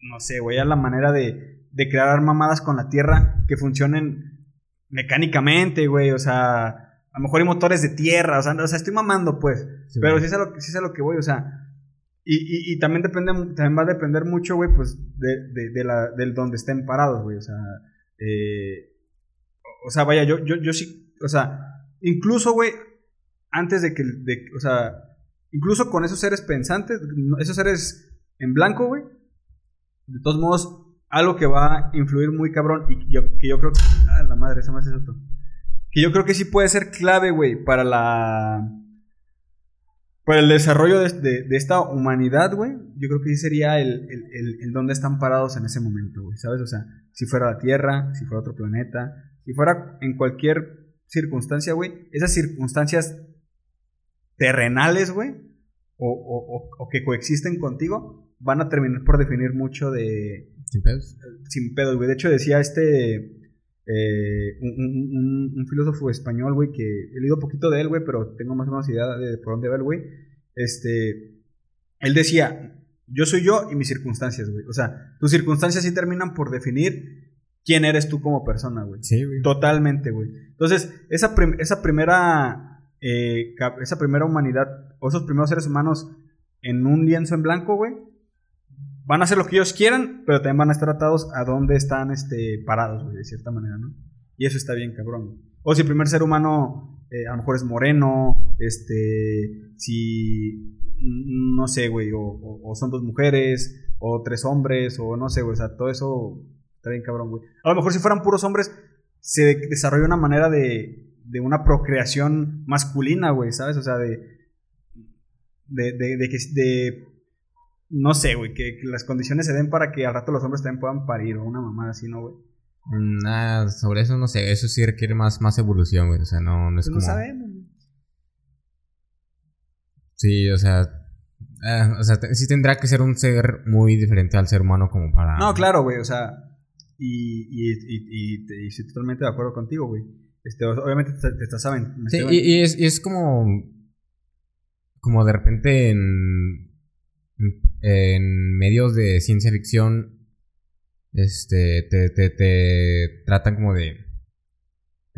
no sé, güey, a la manera de, de crear armamadas con la tierra que funcionen mecánicamente, güey, o sea, a lo mejor hay motores de tierra, o sea, o sea estoy mamando, pues. Sí, pero sí es, a lo, sí es a lo que voy, o sea. Y, y, y también depende, también va a depender mucho, güey, pues, de, de, de la, del donde estén parados, güey. O sea, eh, o sea, vaya, yo, yo, yo sí, o sea, incluso, güey, antes de que, de, o sea, incluso con esos seres pensantes, esos seres en blanco, güey, de todos modos, algo que va a influir muy cabrón y yo, que yo creo que, ah, la madre, esa más es otro. Que yo creo que sí puede ser clave, güey, para la, para el desarrollo de, de- de esta humanidad, güey, yo creo que sí sería el, el, el, el dónde están parados en ese momento, güey, ¿sabes? O sea, si fuera la Tierra, si fuera otro planeta, si fuera en cualquier circunstancia, güey, esas circunstancias terrenales, güey, o, o, o, o que coexisten contigo, van a terminar por definir mucho de, Sin pedos. sin pedos, güey. De hecho, decía este. eh, un, un- un- un filósofo español, güey, que he leído poquito de él, güey, pero tengo más o menos idea de por dónde va el güey. Este. Él decía: Yo soy yo y mis circunstancias, güey. O sea, tus circunstancias sí terminan por definir quién eres tú como persona, güey. Sí, güey. Totalmente, güey. Entonces, esa, prim- esa primera. eh, esa primera humanidad, o esos primeros seres humanos en un lienzo en blanco, güey, van a hacer lo que ellos quieran, pero también van a estar atados a donde están este, parados, güey, de cierta manera, ¿no? Y eso está bien, cabrón. güey. O si el primer ser humano eh, a lo mejor es moreno, este, si, mm, no sé, güey, o, o- o son dos mujeres, o tres hombres, o no sé, güey, o sea, todo eso está bien, cabrón, güey. A lo mejor si fueran puros hombres, se de- desarrolla una manera de, de una procreación masculina, güey, ¿sabes? O sea, de, de, de, de que, de, no sé, güey, que, que las condiciones se den para que al rato los hombres también puedan parir o una mamada así, ¿no, güey? Mm, Nada, sobre eso no sé. Eso sí requiere más, más evolución, güey. O sea, no, no es Pues no como. sabemos. güey. Sí, o sea. eh, o sea, sí tendrá que ser un ser muy diferente al ser humano como para. No, claro, güey, o sea, y, y, y, y, estoy totalmente de acuerdo contigo, güey. Este, obviamente te, te estás saben. me Sí, y es, y es como. Como de repente en. En medios de ciencia ficción. Este. Te, te, te tratan como de.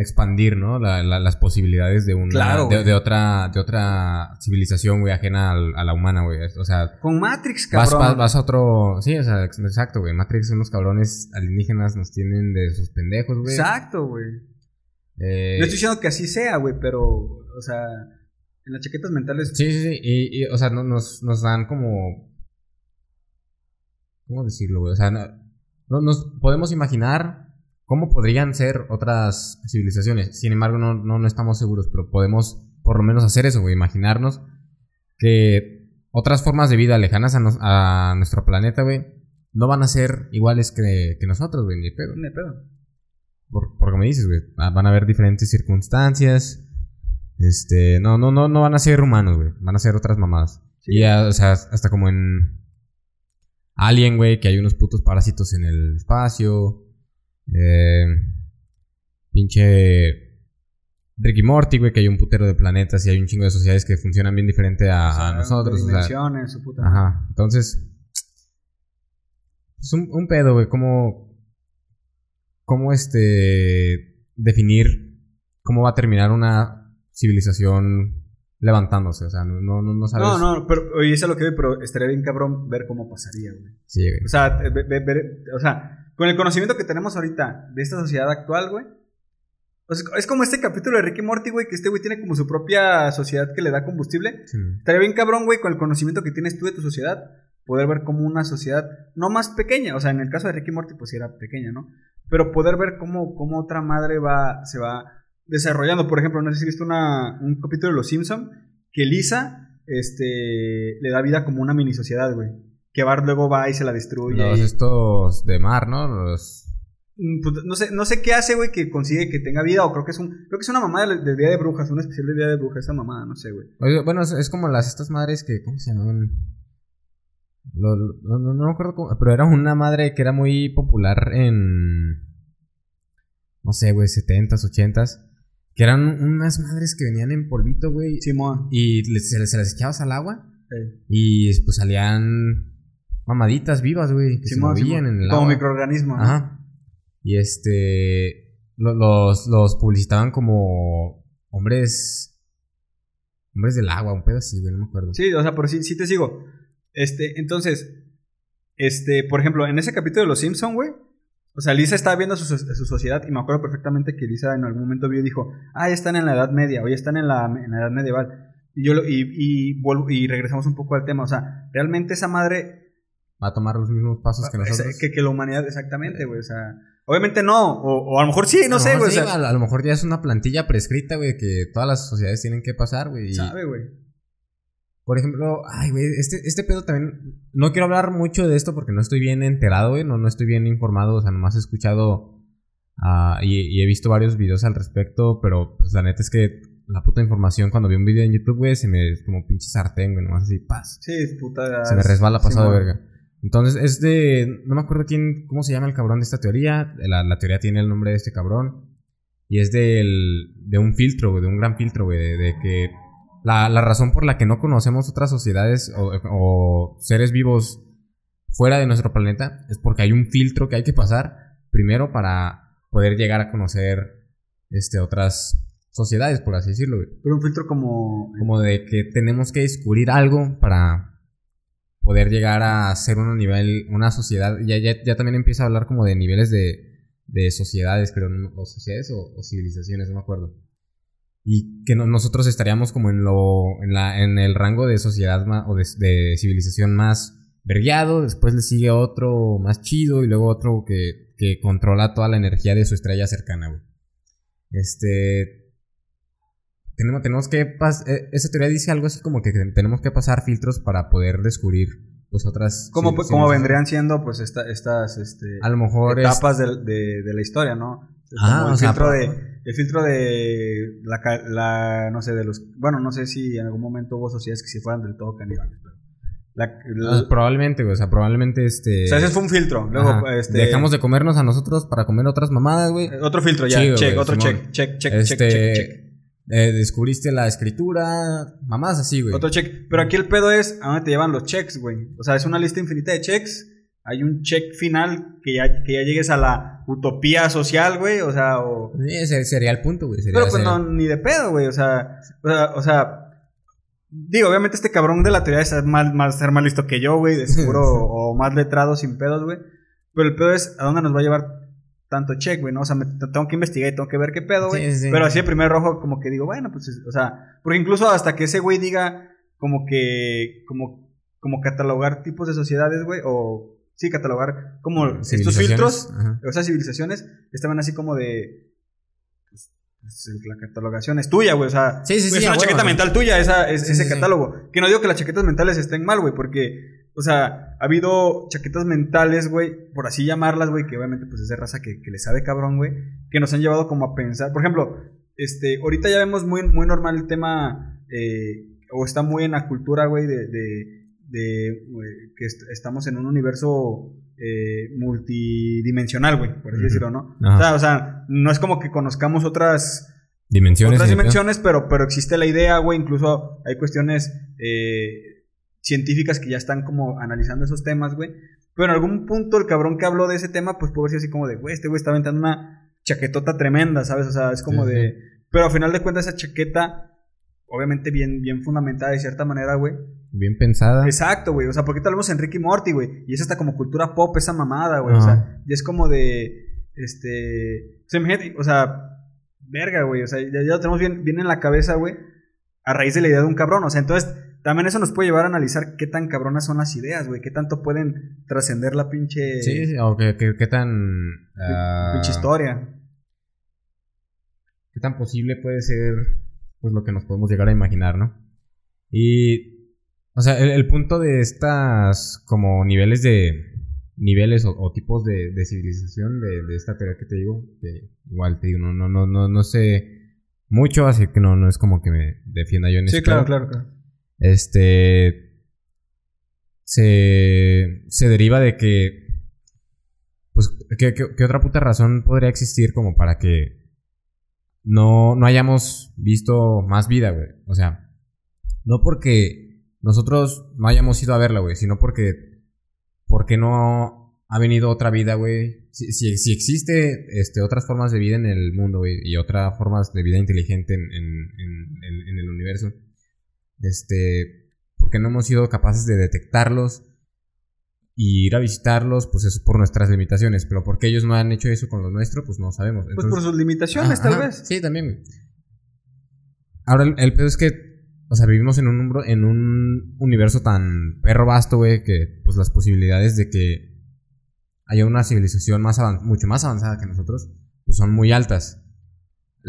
Expandir, ¿no? La- la- las posibilidades de una. Claro, de, otra. De otra civilización, güey, ajena a la humana, güey. O sea. Con Matrix, cabrón. vas, vas a otro. Sí, o sea, ex- exacto, güey. Matrix, unos cabrones alienígenas nos tienen de sus pendejos, güey. Exacto, güey. Eh, No estoy diciendo que así sea, güey, pero, o sea, en las chaquetas mentales. Sí, sí, sí. Y, y, o sea, no- nos, nos dan como. ¿Cómo decirlo, güey? O sea, no, no- nos podemos imaginar cómo podrían ser otras civilizaciones. Sin embargo, no, no, no estamos seguros, pero podemos por lo menos hacer eso, güey. Imaginarnos que otras formas de vida lejanas a, nos- a nuestro planeta, güey, no van a ser iguales que, que nosotros, güey, ni pedo. Ni pedo. Por, por como dices, güey. Van a haber diferentes circunstancias. Este, no, no, no, no van a ser humanos, güey. Van a ser otras mamadas. Sí. Y ya, o sea, hasta como en Alien, güey, que hay unos putos parásitos en el espacio. Eh, pinche Ricky Morty, güey, que hay un putero de planetas y hay un chingo de sociedades que funcionan bien diferente a, O sea, a nosotros. o sea, su puta Ajá. Entonces. Es un, un pedo, güey. ¿Cómo. Cómo este. Definir cómo va a terminar una civilización levantándose. O sea, no, no, no, sabes. No, no, pero oye, eso es lo que voy, pero estaría bien cabrón ver cómo pasaría, güey. Sí, güey. O sea, ve- ve- ver- o sea, con el conocimiento que tenemos ahorita de esta sociedad actual, güey. es como este capítulo de Ricky Morty, güey, que este güey tiene como su propia sociedad que le da combustible. Sí. Estaría bien cabrón, güey, con el conocimiento que tienes tú de tu sociedad, poder ver como una sociedad no más pequeña, o sea, en el caso de Ricky Morty, pues sí era pequeña, ¿no? Pero poder ver cómo, cómo otra madre va, se va desarrollando. Por ejemplo, no sé si viste una, un capítulo de Los Simpson que Lisa, este, le da vida como una mini sociedad, güey. Que Bart luego va y se la destruye. Los y- estos de mar, ¿no? Los. Mm, pues, no sé, no sé qué hace, güey, que consigue que tenga vida, o creo que es un, creo que es una mamada del, del Día de Brujas, una especial del Día de Brujas, esa mamada, no sé, güey. Oye, Bueno, es, es como las estas madres que. ¿Cómo se llamaban? Lo- lo- no, no, me acuerdo cómo. Pero era una madre que era muy popular en. No sé, güey, 70s, 80s. Que eran unas madres que venían en polvito, güey. Simón. Y le- se, se las echabas al agua. Sí. Y pues salían mamaditas vivas, güey. Que Simón, se movían Simón. en el Como agua. microorganismo. ¿no? Ajá. Y este. lo- los, los publicitaban como. hombres. Hombres del agua, un pedo así, güey, no me acuerdo. Sí, o sea, por sí, sí te sigo. Este, entonces, este, por ejemplo, en ese capítulo de Los Simpson, güey. O sea, Lisa estaba viendo su, su sociedad y me acuerdo perfectamente que Lisa en algún momento vio y dijo, ah, ya están en la Edad Media, o ya están en la, en la Edad Medieval. Y, yo lo- y, y, vuelvo- y regresamos un poco al tema. O sea, realmente esa madre Va a tomar los mismos pasos que nosotros. Que, que la humanidad, exactamente, güey. O sea, obviamente no. O, o a lo mejor sí, no sé, güey. sí, o sea, a, a lo mejor ya es una plantilla prescrita, güey, que todas las sociedades tienen que pasar, güey. sabe, güey. Por ejemplo, ay, güey, este, este pedo también. No quiero hablar mucho de esto porque no estoy bien enterado, güey. No, no estoy bien informado. O sea, nomás he escuchado ah, y, y he visto varios videos al respecto. Pero, pues, la neta es que la puta información cuando vi un video en YouTube, güey, se me. como pinche sartén, güey. Nomás así, paz. Sí, puta. Se me resbala pasado de verga. Entonces, es de. No me acuerdo quién. ¿Cómo se llama el cabrón de esta teoría? La, la teoría tiene el nombre de este cabrón. Y es del. De un filtro, güey. De un gran filtro, güey. De, de que. La, la razón por la que no conocemos otras sociedades o, o seres vivos fuera de nuestro planeta es porque hay un filtro que hay que pasar primero para poder llegar a conocer este, otras sociedades, por así decirlo, güey Pero un filtro como. como de que tenemos que descubrir algo para poder llegar a ser un nivel, una sociedad. Ya, ya, ya también empieza a hablar como de niveles de, de sociedades, creo, o sociedades o, o civilizaciones, no me acuerdo. Y que no- nosotros estaríamos como en lo, en la, en el rango de sociedad ma- o de, de civilización más vergueado, después le sigue otro más chido y luego otro que, que controla toda la energía de su estrella cercana, güey. Este, tenemos, tenemos que pas- eh, esa teoría dice algo así como que tenemos que pasar filtros para poder descubrir pues otras ¿Cómo, sí, pues, sí. vendrían siendo, pues, esta- estas. Este, a lo mejor etapas de, de la historia, ¿no? Ah, Como el sea, filtro por- de el filtro de la, no sé de los bueno no sé si en algún momento hubo sociedades que si fueran del todo caníbales pero la, la- ah, probablemente güey, o sea probablemente este o sea ese fue un filtro luego este dejamos de comernos a nosotros para comer otras mamadas güey otro filtro ya Chido, check otro Simón. check check check este check check check eh, descubriste la escritura mamadas así güey. Otro check. Pero aquí el pedo es a dónde te llevan los checks güey. O sea es una lista infinita de checks. Hay un check final que ya que ya llegues a la utopía social güey. O sea o Sí, ese sería el punto güey Pero pues no, ni de pedo, güey. O sea, o sea, o sea, digo, obviamente este cabrón de la teoría es más, más, ser más listo que yo, güey, de seguro, <laughs> o más letrado sin pedos, güey. Pero el pedo es a dónde nos va a llevar tanto check, güey, ¿no? O sea, me, tengo que investigar y tengo que ver qué pedo, güey. Sí, sí. Pero así de primer rojo, como que digo, bueno, pues, es- o sea, porque incluso hasta que ese güey diga, como que, como, como catalogar tipos de sociedades, güey, o, sí, catalogar como estos filtros, ajá. o sea, civilizaciones estaban así como de. Pues, pues, la catalogación es tuya, güey. O sea, Sí, sí, es una chaqueta mental tuya esa, es- ese sí, sí. catálogo. Que no digo que las chaquetas mentales estén mal, güey, porque, o sea, ha habido chaquetas mentales, güey, por así llamarlas, güey, que obviamente pues es de raza que, que le sabe cabrón, güey, que nos han llevado como a pensar. Por ejemplo, este, ahorita ya vemos muy, muy normal el tema, eh, o está muy en la cultura, güey, de, de, de, güey, que est- estamos en un universo eh, multidimensional, güey, por así decirlo, ¿no? O sea, o sea, no es como que conozcamos otras dimensiones otras dimensiones, pero, pero existe la idea, güey. Incluso hay cuestiones eh, científicas que ya están como analizando esos temas, güey. Pero en algún punto el cabrón que habló de ese tema, pues puede ser así como de, güey, este güey está aventando una chaquetota tremenda, ¿sabes? O sea, es como Sí, de... Pero al final de cuentas esa chaqueta, obviamente bien, bien fundamentada de cierta manera, güey. bien pensada Exacto, güey. O sea, porque tal vez en Ricky Morty, güey. Y es hasta como cultura pop esa mamada, güey. O sea, y es como de. Este. O sea, imagínate, o sea, verga, güey. O sea, ya, ya lo tenemos bien, bien en la cabeza, güey. A raíz de la idea de un cabrón. O sea, entonces, también eso nos puede llevar a analizar qué tan cabronas son las ideas, güey. Qué tanto pueden trascender la pinche. sí, sí, o qué, qué- qué tan ah, Pinche historia. qué tan posible puede ser pues lo que nos podemos llegar a imaginar, ¿no? Y o sea, el, el punto de estas como niveles de niveles o, o tipos de, de civilización de, de esta teoría que te digo, que igual te digo, no, no, no, no, no sé mucho, así que no, no es como que me defienda yo en Sí, ese claro, pedo. claro, claro. Este. Se, se deriva de que. Pues, ¿qué, qué, qué otra puta razón podría existir como para que no, no hayamos visto más vida, güey? O sea, no porque nosotros no hayamos ido a verla, güey, sino porque. Porque no ha venido otra vida, güey. Si, si, si, existe este, otras formas de vida en el mundo, y otras formas de vida inteligente en, en, en, en, el universo, este, ¿por qué no hemos sido capaces de detectarlos y ir a visitarlos? Pues eso por nuestras limitaciones, pero porque ellos no han hecho eso con lo nuestro, pues no sabemos. pues por sus limitaciones, tal vez. Sí, también. Ahora, el, el pedo es que o sea, vivimos en un, en un universo tan perro vasto, güey, que pues las posibilidades de que haya una civilización más mucho más avanzada que nosotros, pues son muy altas.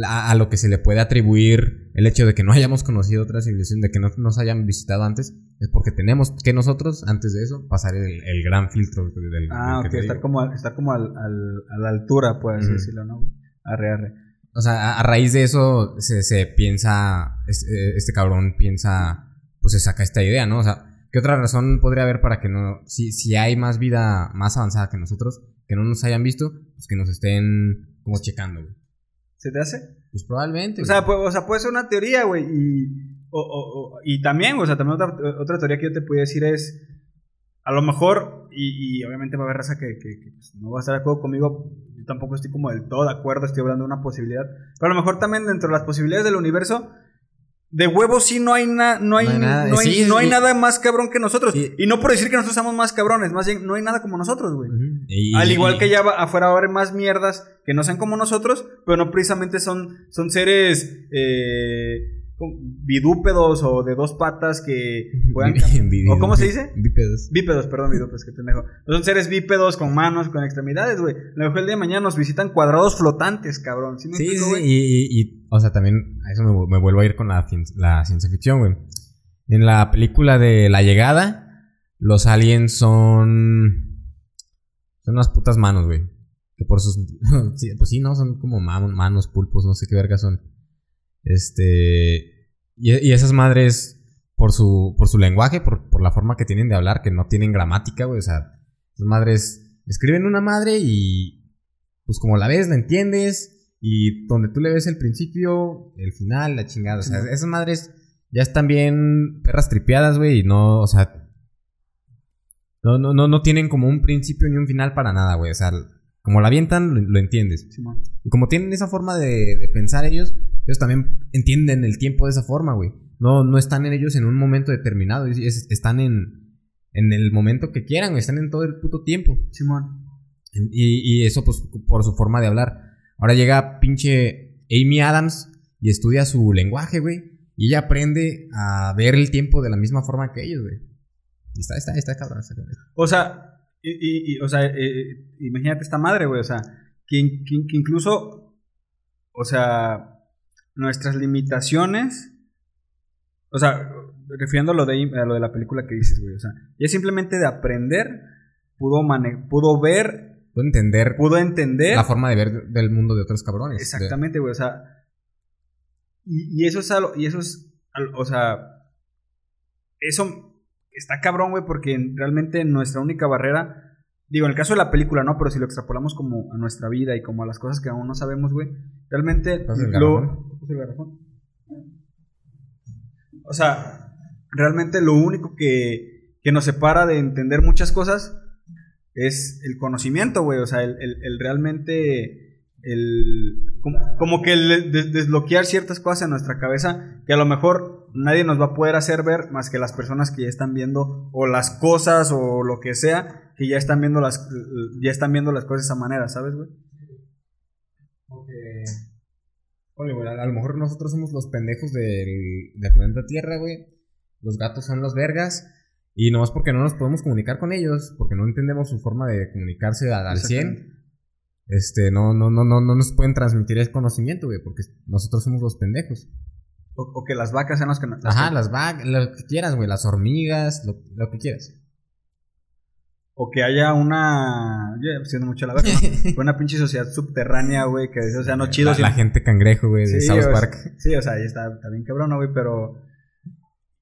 A, lo que se le puede atribuir el hecho de que no hayamos conocido otra civilización, de que no nos hayan visitado antes, es porque tenemos que nosotros, antes de eso, pasar el, gran filtro del... Ah, ok, estar como, estar como al, a la altura, puedes decirlo, ¿no? Arre, arre. O sea, a, raíz de eso se, se piensa, este, este cabrón piensa, pues se saca esta idea, ¿no? O sea, ¿Qué otra razón podría haber para que no, si, si hay más vida más avanzada que nosotros, que no nos hayan visto, pues que nos estén como checando, güey? ¿Se te hace? Pues probablemente. O sea, puede, o sea, puede ser una teoría, güey. Y, o, o, y también, o sea, también otra, otra, teoría que yo te podría decir es, a lo mejor, y, y obviamente va a haber raza que, que, pues, no va a estar de acuerdo conmigo, yo tampoco estoy como del todo de acuerdo, estoy hablando de una posibilidad, pero a lo mejor también dentro de las posibilidades del universo, de huevo sí no hay, nada no hay, no hay, no hay, nada más cabrón que nosotros. Y no por decir que nosotros somos más cabrones, más bien no hay nada como nosotros, güey. Al igual que ya afuera va a haber más mierdas que no sean como nosotros, pero no precisamente son, son seres eh, bidúpedos o de dos patas que <laughs> puedan ¿O cómo se dice? Bípedos. Bípedos, perdón, bípedos, qué pendejo. Son seres bípedos con manos, con extremidades, güey. Lo mejor el día de mañana nos visitan cuadrados flotantes, cabrón. Sí, sí, y, y, o sea, también a eso me, vuelvo a ir con la, la ciencia ficción, güey. En la película de La Llegada, los aliens son... Son unas putas manos, güey. Que por sus... <laughs> pues sí, ¿no? Son como manos, pulpos, no sé qué verga son. Este. Y, esas madres, por su, por su lenguaje, por, por, la forma que tienen de hablar, que no tienen gramática, güey. O sea, esas madres escriben una madre y. Pues como la ves, la entiendes. Y donde tú le ves el principio, el final, la chingada. O sea, esas madres ya están bien perras tripeadas, güey. Y no, o sea. No, no, no, no tienen como un principio ni un final para nada, güey. O sea, como la avientan, lo, entiendes. y como tienen esa forma de, de pensar ellos, ellos también entienden el tiempo de esa forma, güey. No, no están en ellos en un momento determinado. están en, en el momento que quieran. Están en todo el puto tiempo. Simón. Y, y eso, pues, por su forma de hablar. Ahora llega pinche Amy Adams y estudia su lenguaje, güey. Y ella aprende a ver el tiempo de la misma forma que ellos, güey. Y está, está, está cabrón, está cabrón. O sea, y, y, o sea, eh, imagínate esta madre, güey. O sea, que, que, que incluso, o sea, nuestras limitaciones, o sea, refiriendo a lo, de, lo de la película que dices, güey, o sea, ya simplemente de aprender, pudo, pudo ver... Pudo entender. Pudo entender. La forma de ver del mundo de otros cabrones. Exactamente, güey, o sea... Y, eso es algo, y eso es, o sea, eso está cabrón, güey, porque realmente nuestra única barrera Digo, en el caso de la película, no, pero si lo extrapolamos como a nuestra vida y como a las cosas que aún no sabemos, güey, realmente lo... O sea, realmente lo único que, que, nos separa de entender muchas cosas es el conocimiento, güey. O sea, el, el, realmente, el, como, que el desbloquear ciertas cosas en nuestra cabeza que a lo mejor nadie nos va a poder hacer ver más que las personas que ya están viendo o las cosas o lo que sea que ya están viendo las ya están viendo las cosas de esa manera, ¿sabes, güey? Porque Oye, güey, a, lo mejor nosotros somos los pendejos del, del planeta Tierra, güey. Los gatos son los vergas. Y no es porque no nos podemos comunicar con ellos, porque no entendemos su forma de comunicarse al 100. Este, no, no, no, no, no nos pueden transmitir ese conocimiento, güey, porque nosotros somos los pendejos. O, que las vacas sean los que... Ajá, las vacas, lo que quieras, güey, las hormigas, lo, lo que quieras. O que haya una. Ya, siendo mucho la verdad. <laughs> una pinche sociedad subterránea, güey, que o sea, no chido. La, gente cangrejo, güey, de South Park. sí, o sea, ahí está, está bien cabrón, güey, pero.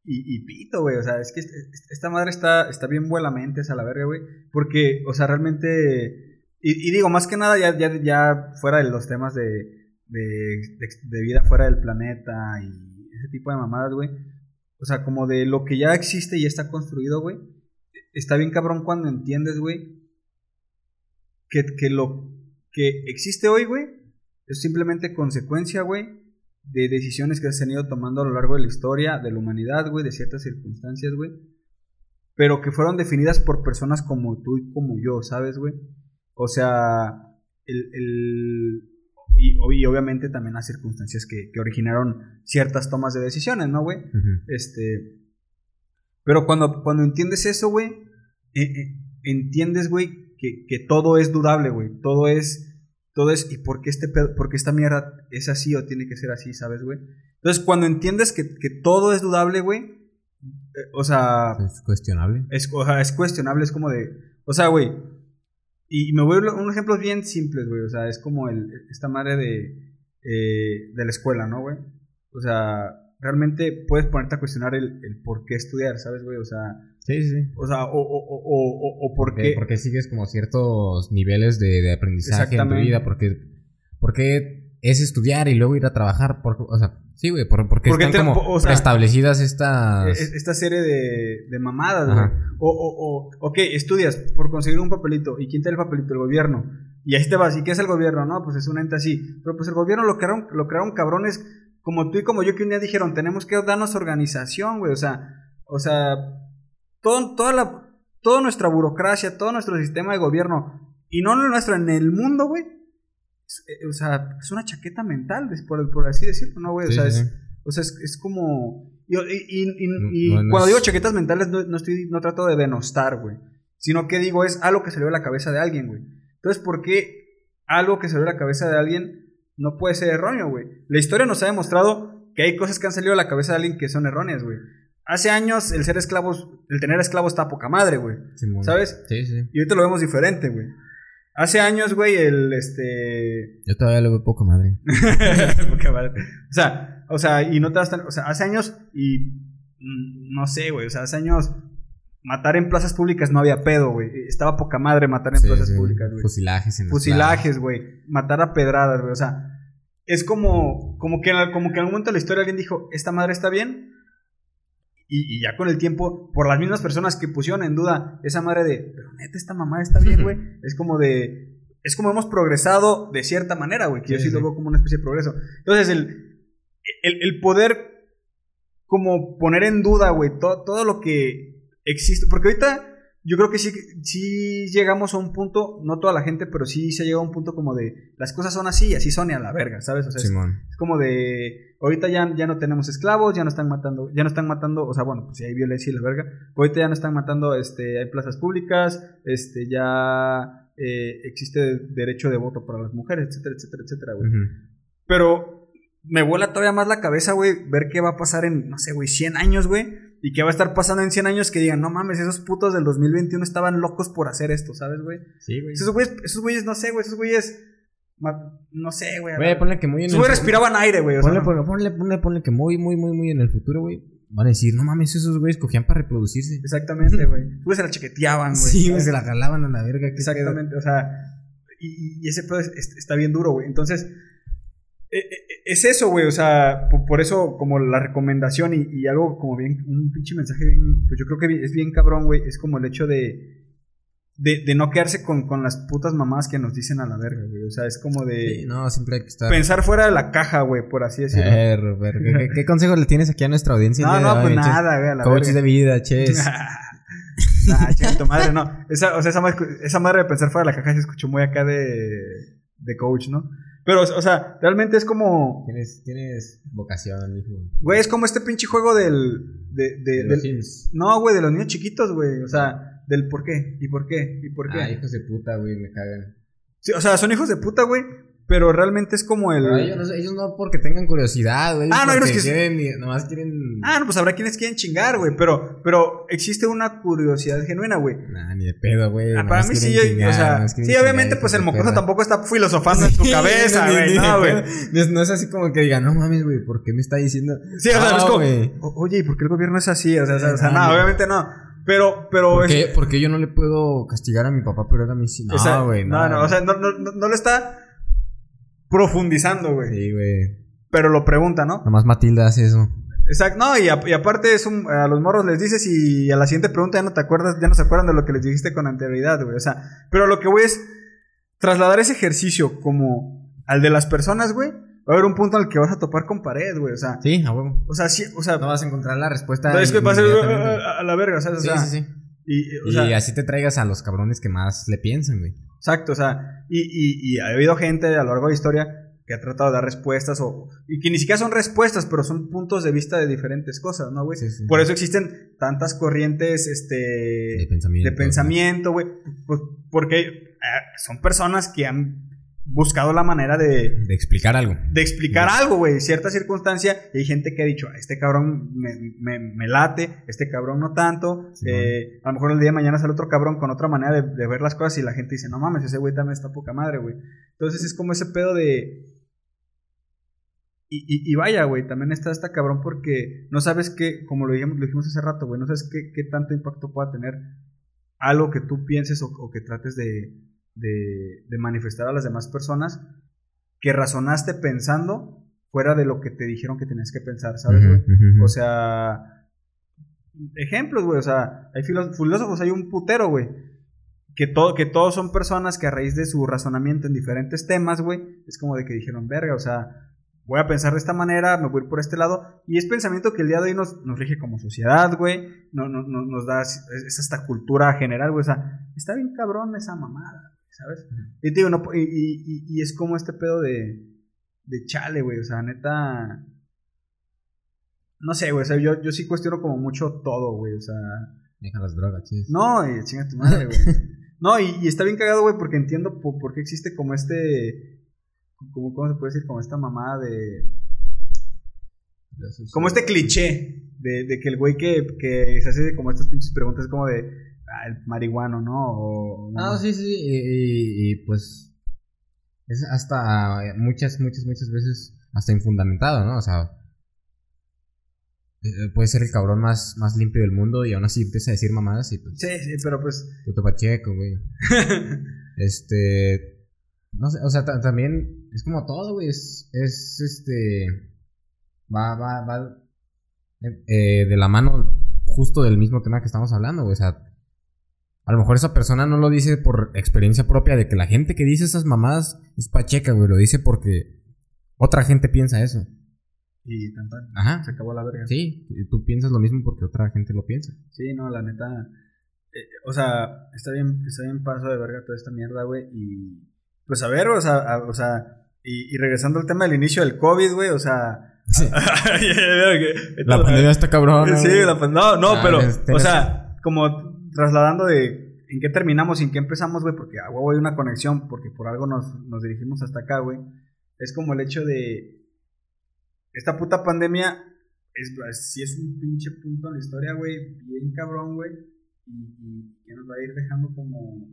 Y, y pito, güey, o sea, es que esta madre está, está bien buena mente, esa la verga, güey. Porque, o sea, realmente. Y, digo, más que nada, ya, ya, ya fuera de los temas de, de, de vida fuera del planeta y ese tipo de mamadas, güey. O sea, como de lo que ya existe y está construido, güey está bien cabrón cuando entiendes, güey, que, que lo que existe hoy, güey, es simplemente consecuencia, güey, de decisiones que se han ido tomando a lo largo de la historia de la humanidad, güey, de ciertas circunstancias, güey. Pero que fueron definidas por personas como tú y como yo, ¿sabes, güey? O sea, el, el y, y, obviamente también las circunstancias que, que, originaron ciertas tomas de decisiones, ¿no, güey? Este. Pero cuando, cuando entiendes eso, güey, eh, eh, entiendes, güey, que, que todo es dudable, güey. Todo es. Todo es. ¿Y por qué, este pedo- por qué esta mierda es así o tiene que ser así, ¿sabes, güey? Entonces, cuando entiendes que, que todo es dudable, güey. eh, o sea. Es cuestionable. Es, o sea, es cuestionable, es como de. O sea, güey. Y me voy a unos ejemplos bien simples, güey. O sea, es como el, esta madre de. eh, de la escuela, ¿no, güey? O sea, realmente puedes ponerte a cuestionar el, el por qué estudiar, ¿sabes, güey? O sea, Sí, sí, sí. o sea, o, o, o, o, o por ¿Por qué. qué, sigues como ciertos niveles de, de aprendizaje en tu vida? Porque, porque es estudiar y luego ir a trabajar. Por, o sea, sí, güey, por- porque, Porque están te- como o sea, establecidas estas... e- Esta serie de, de mamadas, güey. O, o, o, ok, estudias por conseguir un papelito. ¿Y quién te da el papelito? El gobierno. Y ahí te vas. ¿Y qué es el gobierno? No, pues es un ente así. Pero pues el gobierno lo crearon, lo crearon cabrones como tú y como yo que un día dijeron, tenemos que darnos organización, güey. O sea, o sea, todo, toda la, toda nuestra burocracia, todo nuestro sistema de gobierno, y no el nuestro, en el mundo, güey. Eh, O sea, es una chaqueta mental, por, por así decirlo, ¿no, güey? O Sí, sea, sí, es, sí. o sea, es, es como... Y, y- y- y- No- y no- no cuando es- digo chaquetas mentales, no, estoy, no trato de denostar, güey. Sino que digo, es algo que salió de la cabeza de alguien, güey. Entonces, ¿por qué algo que salió de la cabeza de alguien no puede ser erróneo, güey? La historia nos ha demostrado que hay cosas que han salido de la cabeza de alguien que son erróneas, güey. Hace años el ser esclavos, el tener esclavos está a poca madre, güey. ¿Sabes? Sí, sí. Y ahorita lo vemos diferente, güey. Hace años, güey, el este. Yo todavía lo veo poco madre. <laughs> Poca madre. o sea, o sea, y no te das tan. O sea, hace años y. mm, No sé, güey. O sea, hace años. Matar en plazas públicas no había pedo, güey. Estaba poca madre matar en Sí, plazas sí. públicas, güey. Fusilajes en Fusilajes, güey. Matar a pedradas, güey. O sea, es como. Como que, como que en algún momento de la historia alguien dijo: Esta madre está bien. Y, y ya con el tiempo, por las mismas personas que pusieron en duda esa madre de, pero neta, esta mamá está bien, <laughs> güey. es como de. Es como hemos progresado de cierta manera, güey. Que yo Sí, lo veo como una especie de progreso. Entonces, el, el, el poder como poner en duda, güey, to- todo lo que existe. Porque ahorita yo creo que sí, sí llegamos a un punto, no toda la gente, pero sí se llega a un punto como de las cosas son así y así son y a la verga, ¿sabes? O sea, es, Simón. es como de ahorita ya, ya no tenemos esclavos, ya no están matando, ya no están matando, o sea, bueno, pues si hay violencia y la verga, ahorita ya no están matando, este, hay plazas públicas, este, ya eh, existe derecho de voto para las mujeres, etcétera, etcétera, etcétera, güey. Pero me vuela todavía más la cabeza, güey, ver qué va a pasar en, no sé, güey, 100 años, güey. Y qué va a estar pasando en 100 años que digan, no mames, esos putos del 2021 estaban locos por hacer esto, ¿sabes, güey? Sí, güey. Esos güeyes, esos güeyes, no sé, güey, esos güeyes, no sé, güey. Güey, ponle que muy en Esos el güeyes respiraban aire, güey. Ponle, ponle, ponle, ponle, ponle que muy, muy, muy, muy en el futuro, güey. Van a decir, no mames, esos güeyes cogían para reproducirse. Exactamente, <laughs> güey. Güeyes se la chiqueteaban, güey. Sí, güey, se la jalaban a la verga. pedo. Exactamente, o sea, y, y ese pedo es- es- está bien duro, güey. Entonces, es eso, güey, o sea, po- por, eso como la recomendación y, y algo como bien, un pinche mensaje bien, pues yo creo que es bien cabrón, güey, es como el hecho de, de, de no quedarse con, con las putas mamás que nos dicen a la verga, güey, o sea, es como de Sí, no, siempre hay que estar. pensar fuera de la caja, güey, por así decirlo. ¿qué, qué, consejo le tienes aquí a nuestra audiencia? no, no, pues nada, güey, a la Coach verga. de vida, ches. <laughs> nah, chinga tu madre, no. Esa, o sea, esa, madre- esa madre de pensar fuera de la caja se escuchó muy acá de, de coach, ¿no? Pero, o sea, realmente es como. tienes, tienes vocación, hijo. Güey, es como este pinche juego del. De, de- De los del- Sims. no, güey, de los niños chiquitos, güey. O sea, del por qué, y por qué, y por qué. Ah, hijos de puta, güey, me cagan. Sí, o sea, son hijos de puta, güey. Pero realmente es como el. Ellos, no, ellos no porque tengan curiosidad, güey. Ah, no, porque ellos que- quieren, nomás quieren. Ah, no, pues habrá quienes quieren chingar, güey. Pero, pero existe una curiosidad genuina, güey. Nah, ni de pedo, güey. Ah, para mí sí, chingar, o sea, sí, obviamente, pues de el mocoso tampoco está filosofando en <laughs> Sí, cabeza, güey. No, güey. No es- No es así como que diga, no mames, güey, ¿por qué me está diciendo? Sí, o sea, No, es como, güey. "O- oye, ¿y por qué el gobierno es así? O sea, o sea, Ah, no, no. obviamente no. Pero, pero ¿Por qué, por qué yo no le puedo castigar a mi papá, pero él a mí sí? No, güey, no, no, o sea, no, no, no, no lo está profundizando, güey. Sí, güey. Pero lo pregunta, ¿no? Nomás Matilda hace eso. Exacto, no, y, a- y aparte es un, a los morros les dices y a la siguiente pregunta ya no te acuerdas, ya no se acuerdan de lo que les dijiste con anterioridad, güey. O sea, pero lo que voy es, trasladar ese ejercicio como al de las personas, güey, va a haber un punto el que vas a topar con pared, güey. O sea, Sí, a huevo. o sea, sí, o sea, No vas a encontrar la respuesta. es que va a ser a, la verga, ¿sabes? O Sí, sea, sí, sí. Y, o Y así te traigas a los cabrones que más le piensan, güey. Exacto, o sea, y, y, y ha habido gente a lo largo de la historia que ha tratado de dar respuestas o y que ni siquiera son respuestas, pero son puntos de vista de diferentes cosas, ¿no, güey? Sí, sí. Por eso existen tantas corrientes, este, De pensamiento. de pensamiento, güey, pues, porque eh, son personas que han buscado la manera de, De explicar algo. de explicar algo, güey, cierta circunstancia, y hay gente que ha dicho, este cabrón me, me- me late, este cabrón no tanto, Sí, eh, a lo mejor el día de mañana sale otro cabrón con otra manera de, de ver las cosas y la gente dice, no mames, ese güey también está poca madre, güey. Entonces es como ese pedo de... Y, y- y vaya, güey, también está esta cabrón porque no sabes qué, como lo dijimos, lo dijimos hace rato, güey, no sabes qué, qué tanto impacto pueda tener algo que tú pienses o, o que trates de, de, de manifestar a las demás personas que razonaste pensando fuera de lo que te dijeron que tenías que pensar, ¿sabes, güey? O sea, ejemplos, güey, o sea, hay filó- filósofos, hay un putero, güey, que, todo, que todos son personas que a raíz de su razonamiento en diferentes temas, güey, es como de que dijeron, verga, o sea, voy a pensar de esta manera, me voy a ir por este lado, y es pensamiento que el día de hoy nos, nos rige como sociedad, güey, no, no, no- nos da, es, es esta cultura general, güey, o sea, está bien cabrón esa mamada, ¿sabes? Y, te digo, no, y, y- y- es como este pedo de, de chale, güey, o sea, neta... No sé, güey, o sea, yo, yo sí cuestiono como mucho todo, güey, o sea... Deja las drogas, chis. No, y chinga tu madre, güey. <laughs> No, y, y está bien cagado, güey, porque entiendo po- por, qué existe como este... Como, ¿Cómo se puede decir? Como esta mamada de... Como este cliché de, de que el güey que, que se hace como estas pinches preguntas es como de... El marihuano, ¿no? O, Ah, sí, sí. Y, y- y, pues. Es hasta eh, muchas, muchas, muchas veces hasta infundamentado, ¿no? O sea. eh, Puede ser el cabrón más, más limpio del mundo y aún así empieza a decir mamadas y pues. Sí, sí, pero pues... Puto pacheco, güey. <laughs> Este. No sé, o sea, ta- también es como todo, güey. Es, es este. Va, va, va. eh, de la mano justo del mismo tema que estamos hablando, güey. O sea, a lo mejor esa persona no lo dice por experiencia propia de que la gente que dice esas mamadas es pacheca, güey. Lo dice porque otra gente piensa eso. Y tan, tan. Ajá. Se acabó la verga. Sí, y tú piensas lo mismo porque otra gente lo piensa. Sí, no, la neta. eh, o sea, está bien, está bien paso de verga toda esta mierda, güey. Y. Pues a ver, o sea, a- o sea. Y, y regresando al tema del inicio del COVID, güey, o sea. <laughs> Sí. <laughs> la pandemia está cabrona. Sí, la pan- No, no, Ah, pero. este, O sea, como trasladando de. ¿En qué terminamos y en qué empezamos, güey? Porque a hay una conexión, porque por algo nos, nos dirigimos hasta acá, güey. Es como el hecho de. Esta puta pandemia es, es- sí es un pinche punto en la historia, güey, bien cabrón, güey, y, que nos va a ir dejando como,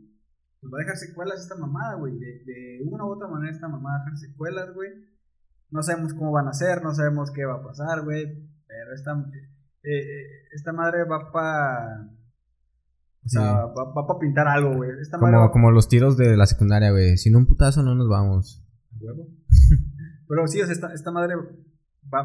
pues va a dejar secuelas esta mamada, güey, de, una u otra manera esta mamada va a dejar secuelas, güey, no sabemos cómo van a ser, no sabemos qué va a pasar, güey, pero esta, eh, eh, esta madre va pa, o sea, Sí. va, va pa pintar algo, güey, esta Como, como los tiros de la secundaria, güey. Sin un putazo no nos vamos. huevo. <laughs> Pero sí, o sea, esta, esta madre va,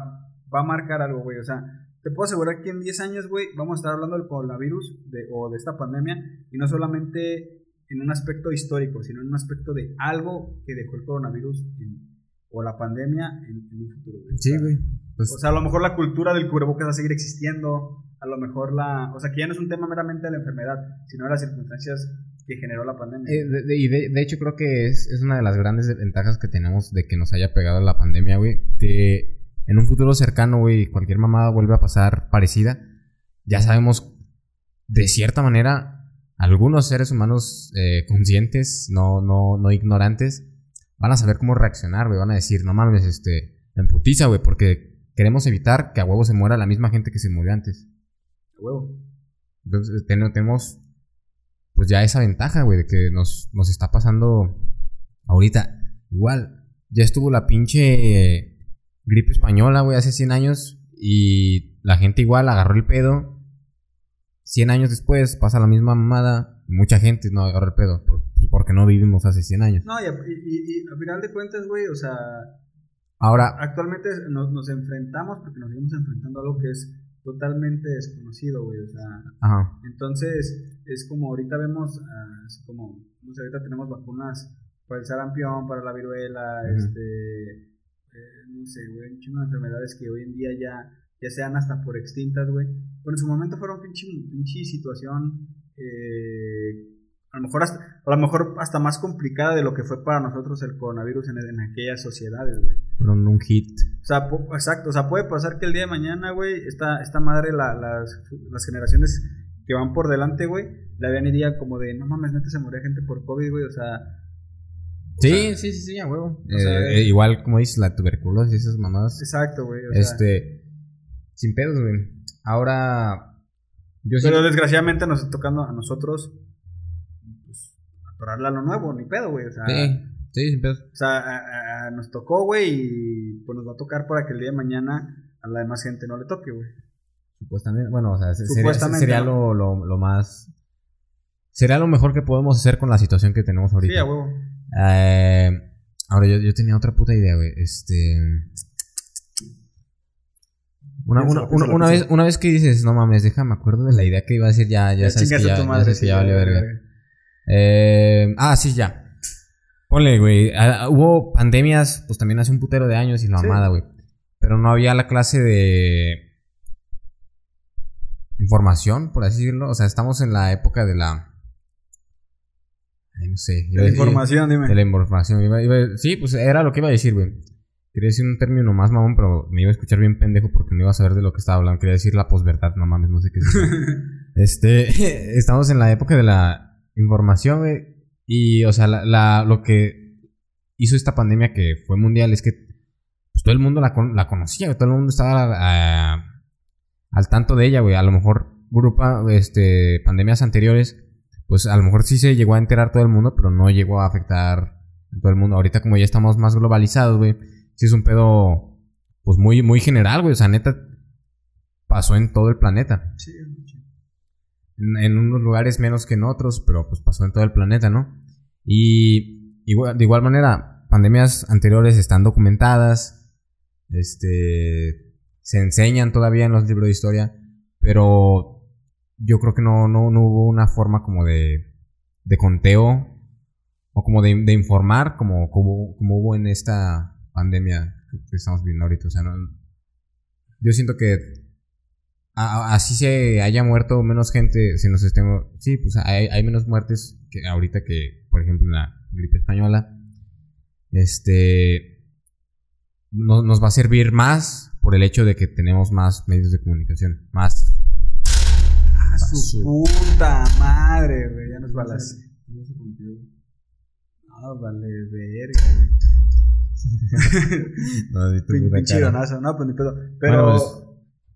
va a marcar algo, güey. O sea, te puedo asegurar que en 10 años, güey, vamos a estar hablando del coronavirus de, o de esta pandemia y no solamente en un aspecto histórico, sino en un aspecto de algo que dejó el coronavirus en- o la pandemia en, en un futuro, güey. Sea, güey. Pues, O sea, a lo mejor la cultura del cubrebocas va a seguir existiendo, a lo mejor la... O sea, que ya no es un tema meramente de la enfermedad, sino de las circunstancias que generó la pandemia. eh, de, de- y de, de hecho creo que es, es una de las grandes ventajas que tenemos de que nos haya pegado la pandemia, güey. Que en un futuro cercano, güey, cualquier mamada vuelve a pasar parecida. Ya sabemos, de cierta manera, algunos seres humanos eh, conscientes, no, no, no ignorantes, van a saber cómo reaccionar, güey. Van a decir, no mames, este, me emputiza, güey, porque queremos evitar que a huevo se muera la misma gente que se murió antes. A huevo. Entonces ten- tenemos pues ya esa ventaja, güey, de que nos, nos está pasando ahorita. Igual, ya estuvo la pinche gripe española, güey, hace 100 años y la gente igual agarró el pedo. 100 años después pasa la misma mamada. Mucha gente no agarró el pedo por- porque no vivimos hace 100 años. No, y, a- y, y- y al final de cuentas, güey, o sea, Ahora, actualmente nos, nos enfrentamos, porque nos seguimos enfrentando a algo que es totalmente desconocido, güey, o sea, ajá, entonces es como ahorita vemos, ah, así como, no sé, ahorita tenemos vacunas para el sarampión, para la viruela, este, eh, no sé, güey, un chingo de enfermedades que hoy en día ya, ya sean hasta por extintas, güey. Pero en su momento fueron pinche, pinche situación, eh, a lo mejor hasta, a lo mejor hasta más complicada de lo que fue para nosotros el coronavirus en, en aquellas sociedades, güey. Fueron un hit. O sea, exacto, o sea, puede pasar que el día de mañana, güey, esta, esta madre, la, las, las generaciones que van por delante, güey, la vean y digan como de, no mames, neta se murió gente por COVID, güey, o sea... sí, sí, sí, sí, a huevo. Eh, eh, igual, como dices, la tuberculosis, esas mamadas. Exacto, güey. Este, sin pedos, güey. Ahora... Yo Pero desgraciadamente nos está tocando a nosotros a lo nuevo, ni pedo, güey. O sea, sí, sí, sin pedo. O sea, nos tocó, güey, y pues nos va a tocar para que el día de mañana a la demás gente no le toque, güey. Supuestamente, bueno, o sea, sería, sería lo, lo, más... Sería lo mejor que podemos hacer con la situación que tenemos ahorita. Sí, a huevo. Eh, ahora, yo, yo tenía otra puta idea, güey. Este... Una, una, una, vez, una vez que dices, no mames, déjame acuerdo de la idea que iba a decir, ya, ya, sabes que ya, ya, sabes que ya vale verga. Eh, ah, sí, ya. Ponle, güey. Ah, hubo pandemias, pues también hace un putero de años y la amada, güey. Pero no había la clase de información, por así decirlo. O sea, estamos en la época de la. Ay, no sé. De la información, dime. De la información. sí, pues era lo que iba a decir, güey. Quería decir un término más mamón, pero me iba a escuchar bien pendejo porque no iba a saber de lo que estaba hablando. Quería decir la posverdad, no mames, no sé qué es. <laughs> este, <laughs> estamos en la época de la información, güey. Y, o sea, la, lo que hizo esta pandemia que fue mundial es que pues, todo el mundo la, la conocía, todo el mundo estaba ah, al tanto de ella, güey. A lo mejor, grupa, este, pandemias anteriores, pues a lo mejor sí se llegó a enterar todo el mundo, pero no llegó a afectar a todo el mundo. Ahorita, como ya estamos más globalizados, güey, sí es un pedo, pues muy, muy general, güey. O sea, neta, pasó en todo el planeta. Sí, en unos lugares menos que en otros, pero pues pasó en todo el planeta, ¿no? Y de igual manera, pandemias anteriores están documentadas, este, se enseñan todavía en los libros de historia, pero yo creo que no, no, no hubo una forma como de, de conteo o como de, informar como, como, como, hubo en esta pandemia que estamos viendo ahorita. O sea, yo siento que así se haya muerto menos gente, si nos estemos, sí, pues hay, hay, menos muertes que ahorita que, por ejemplo, en la gripe española, este, no, nos va a servir más por el hecho de que tenemos más medios de comunicación, más. Ah, su puta madre, güey, ya nos va las... No se No, vale, verga, güey. <laughs> no, <laughs> Pinche no, pues ni pedo. Pero... Pues,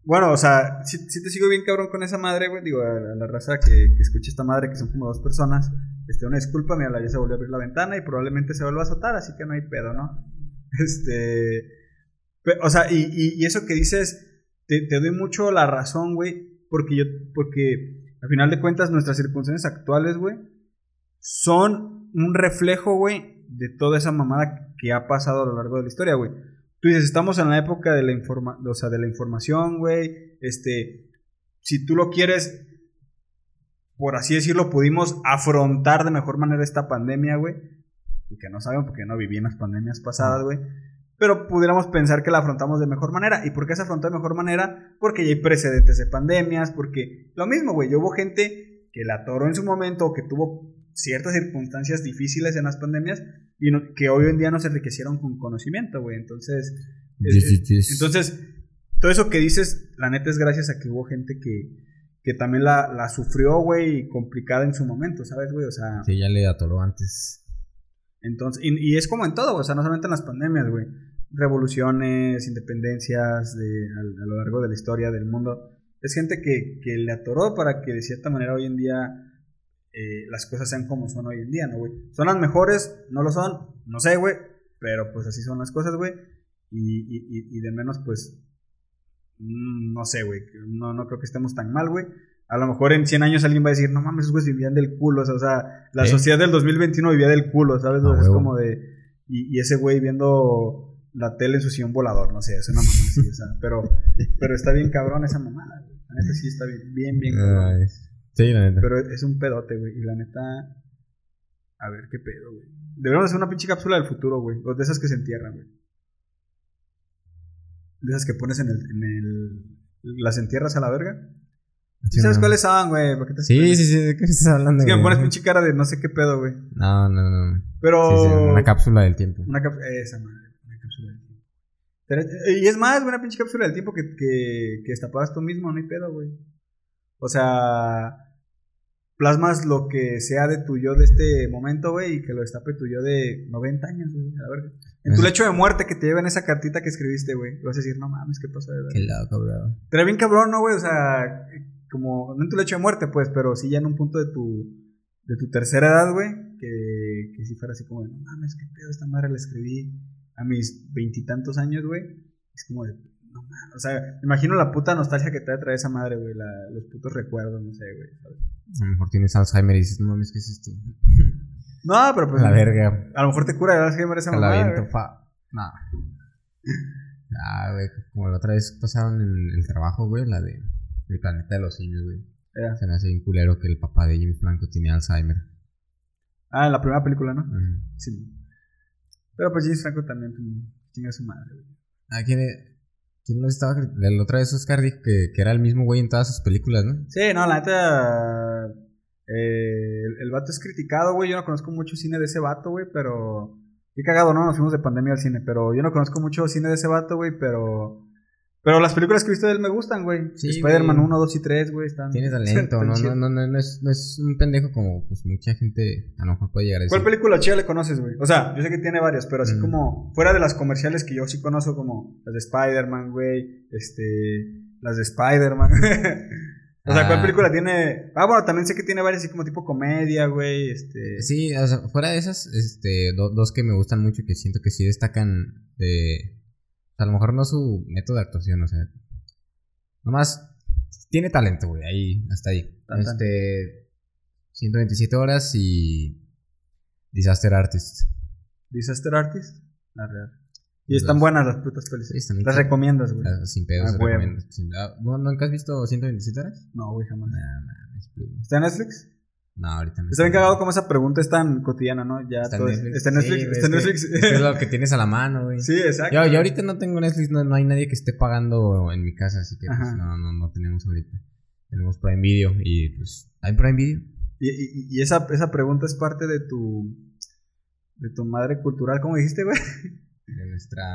bueno, o sea, si, te sigo bien cabrón con esa madre, güey. Digo, a, la raza que, que escuche esta madre, que son como dos personas. Este, una disculpa, mira, ya se volvió a abrir la ventana y probablemente se vuelva a azotar, así que no hay pedo, ¿no? <laughs> Este. o sea, y, y, eso que dices, te, te doy mucho la razón, güey. Porque yo, porque al final de cuentas, nuestras circunstancias actuales, güey, son un reflejo, güey, de toda esa mamada que ha pasado a lo largo de la historia, güey. Tú dices, estamos en la época de la, informa o sea, de la información, güey. Este, si tú lo quieres, por así decirlo, pudimos afrontar de mejor manera esta pandemia, güey. Que no sabemos porque no viví en las pandemias pasadas, güey. Pero pudiéramos pensar que la afrontamos de mejor manera. ¿Y por qué se afrontó de mejor manera? Porque ya hay precedentes de pandemias, porque lo mismo, güey. Yo hubo gente que la atoró en su momento, que tuvo ciertas circunstancias difíciles en las pandemias y que hoy en día no se enriquecieron con conocimiento, güey. Entonces, entonces, todo eso que dices, la neta es gracias a que hubo gente que, que también la, la sufrió, güey, complicada en su momento, ¿sabes, güey? O sea... Sí, ya le atoró antes. Entonces, y, y es como en todo, güey, o sea, no solamente en las pandemias, güey. Revoluciones, independencias de, a, a, lo largo de la historia del mundo. Es gente que, que le atoró para que de cierta manera hoy en día eh, las cosas sean como son hoy en día, ¿no, güey? ¿Son las mejores? ¿No lo son? No sé, güey. Pero pues así son las cosas, güey. Y, de menos, pues, mm, no sé, güey. No, no creo que estemos tan mal, güey. A lo mejor en 100 años alguien va a decir, no mames, esos güeyes vivían del culo. O sea, la sociedad del 2021 vivía del culo, ¿sabes? Es como de... Y, ese güey viendo la tele en su sillón volador, no sé, es una mamá así, o sea, pero, pero está bien cabrón esa mamada, güey. Neta sí está bien, bien, bien cabrón. Sí, la neta. Pero es un pedote, güey. Y la neta. A ver, qué pedo, güey. Deberíamos hacer una pinche cápsula del futuro, güey. O de esas que se entierran, güey. De esas que pones en el, en el. Las entierras a la verga. ¿Sí ¿Sabes no. cuáles son, güey? ¿Para qué te Sí, sí, sí, ¿de qué estás hablando? Es que me pones pinche cara de no sé qué pedo, güey. No, no, no. Pero. Sí, sí, una cápsula del tiempo. Una cápsula. Esa madre, una cápsula del tiempo. Pero- y es más, una pinche cápsula del tiempo que, que, que tú mismo, no hay pedo, güey. O sea. Plasmas lo que sea de tu yo de este momento, güey, y que lo destape tu yo de 90 años, güey. A ver. En tu Ajá. lecho de muerte que te lleven esa cartita que escribiste, güey. Vas a decir, no mames, ¿qué pasa de verdad? Qué loco, bro. Pero bien cabrón, ¿no, güey? O sea, como, no en tu lecho de muerte, pues, pero sí ya en un punto de tu, de tu tercera edad, güey, que, que si fuera así como de, no mames, qué pedo, esta madre la escribí a mis veintitantos años, güey. Es como de, no mames, o sea, me imagino la puta nostalgia que te traer esa madre, güey, la- los putos recuerdos, no sé, güey, ¿sabes? A lo mejor tienes Alzheimer y dices, no mames, ¿qué es esto? No, pero pues, la verga. a lo mejor te cura de Alzheimer esa la mamada, aviento, güey. fa. No. Ah, güey, como la otra vez pasaron en el trabajo, güey, la de El planeta de los simios, güey. Se me hace bien culero que el papá de Jimmy Franco tiene Alzheimer. Ah, en la primera película, ¿no? Sí. Pero pues James Franco también pues, chinga a su madre, güey. Ah, ¿quién, quién lo estaba? La otra vez Oscar dijo que, que era el mismo güey en todas sus películas, ¿no? Sí, no, la neta. eh, el, el vato es criticado, güey. Yo no conozco mucho cine de ese vato, güey, pero. Qué cagado, ¿no? Nos fuimos de pandemia al cine, pero yo no conozco mucho cine de ese vato, güey, pero. Pero las películas que he visto de él me gustan, güey. Sí, Spider-Man güey. 1, 2 y 3, güey, están. Tiene talento, no, no, <laughs> no, no, no es, no es un pendejo como pues mucha gente a lo mejor puede llegar a ¿Cuál decir. película chida le conoces, güey? O sea, yo sé que tiene varias, pero así Mm. como. Fuera de las comerciales que yo sí conozco, como las de Spider-Man, güey. Este. Las de Spider-Man. <laughs> o sea, ¿cuál Ah. película tiene.? Ah, bueno, también sé que tiene varias así como tipo comedia, güey. Este. Sí, o sea, fuera de esas, este, do- dos que me gustan mucho y que siento que sí destacan de... a lo mejor no su método de actuación, o sea... Nomás tiene talento, güey, ahí, hasta ahí. Tan. Este... 127 horas y... Disaster Artist. Disaster Artist. La real. Y están buenas las putas están Las recomiendas, güey. Ah, Sin pedos, Ah, recomiendo. Sin- ah, ¿no- ¿Nunca has visto 127 horas? No, güey, jamás. Nah. ¿Está en Netflix? No, ahorita no. Está bien cagado como esa pregunta es tan cotidiana, ¿no? Ya Está todo Netflix. Está en Netflix. Sí, está en Netflix. Es que es lo <laughs> que tienes a la mano, güey. sí, exacto. Yo, yo ahorita no tengo Netflix, no, no hay nadie que esté pagando en mi casa, así que pues, no, no, no tenemos ahorita. Tenemos Prime Video y pues... ¿Hay Prime Video? Y, y- y esa, esa pregunta es parte de tu. de tu madre cultural, ¿cómo dijiste, güey? De nuestra...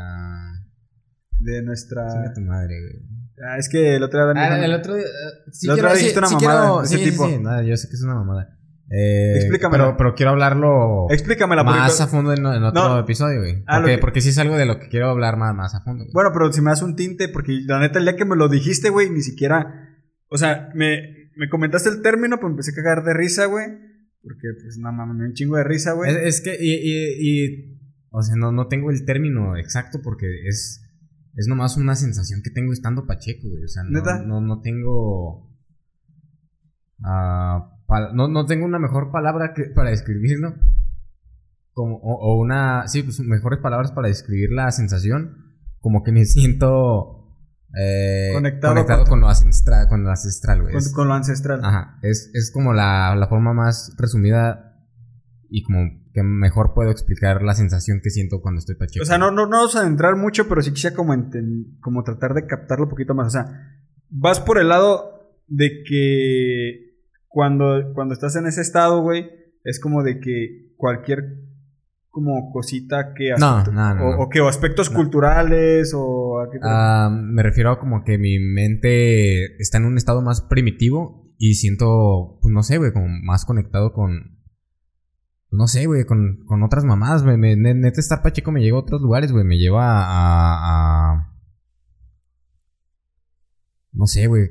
De nuestra. Chinga tu madre, güey. Ah, es que el otro día. Ah, el otro día... eh, sí otra quiero- vez dijiste una sí mamada quiero- ese sí, sí, tipo. sí, no, yo sé que es una mamada. Eh, Explícamela. Pero, pero quiero hablarlo Explícamela, porque. más a fondo en, en otro No. episodio, güey. Ah, Porque, que- porque sí es algo de lo que quiero hablar más, más a fondo, güey. Bueno, pero si me das un tinte, porque la neta, el día que me lo dijiste, güey, ni siquiera. O sea, me, me comentaste el término, pues empecé a cagar de risa, güey. Porque, pues, no mames, me dio un chingo de risa, güey. Es, es que, y, y, y- o sea, no, no tengo el término exacto porque es, es nomás una sensación que tengo estando pacheco, güey. O sea, no, ¿Neta? no, no tengo... pal- no, no tengo una mejor palabra que, para describirlo. Como, o, o una... Sí, pues mejores palabras para describir la sensación. Como que me <laughs> siento... eh, Conectado conectado con- lo ancestral, con lo ancestral, güey. con lo ancestral. Ajá, es, es como la, la forma más resumida y como que mejor puedo explicar la sensación que siento cuando estoy pacheco. O sea, no, no, no vamos a adentrar mucho, pero sí quisiera como, como tratar de captarlo un poquito más. O sea, vas por el lado de que cuando, cuando estás en ese estado, güey, es como de que cualquier como cosita que... No, aspecto- no, no, O, que o aspectos culturales o... a qué te- Ah, me refiero a como que mi mente está en un estado más primitivo y siento, pues no sé, güey, como más conectado con... No sé, güey, con, con otras mamadas, güey. Neta, estar pacheco me lleva a otros lugares, güey. Me lleva a... a- no sé, güey.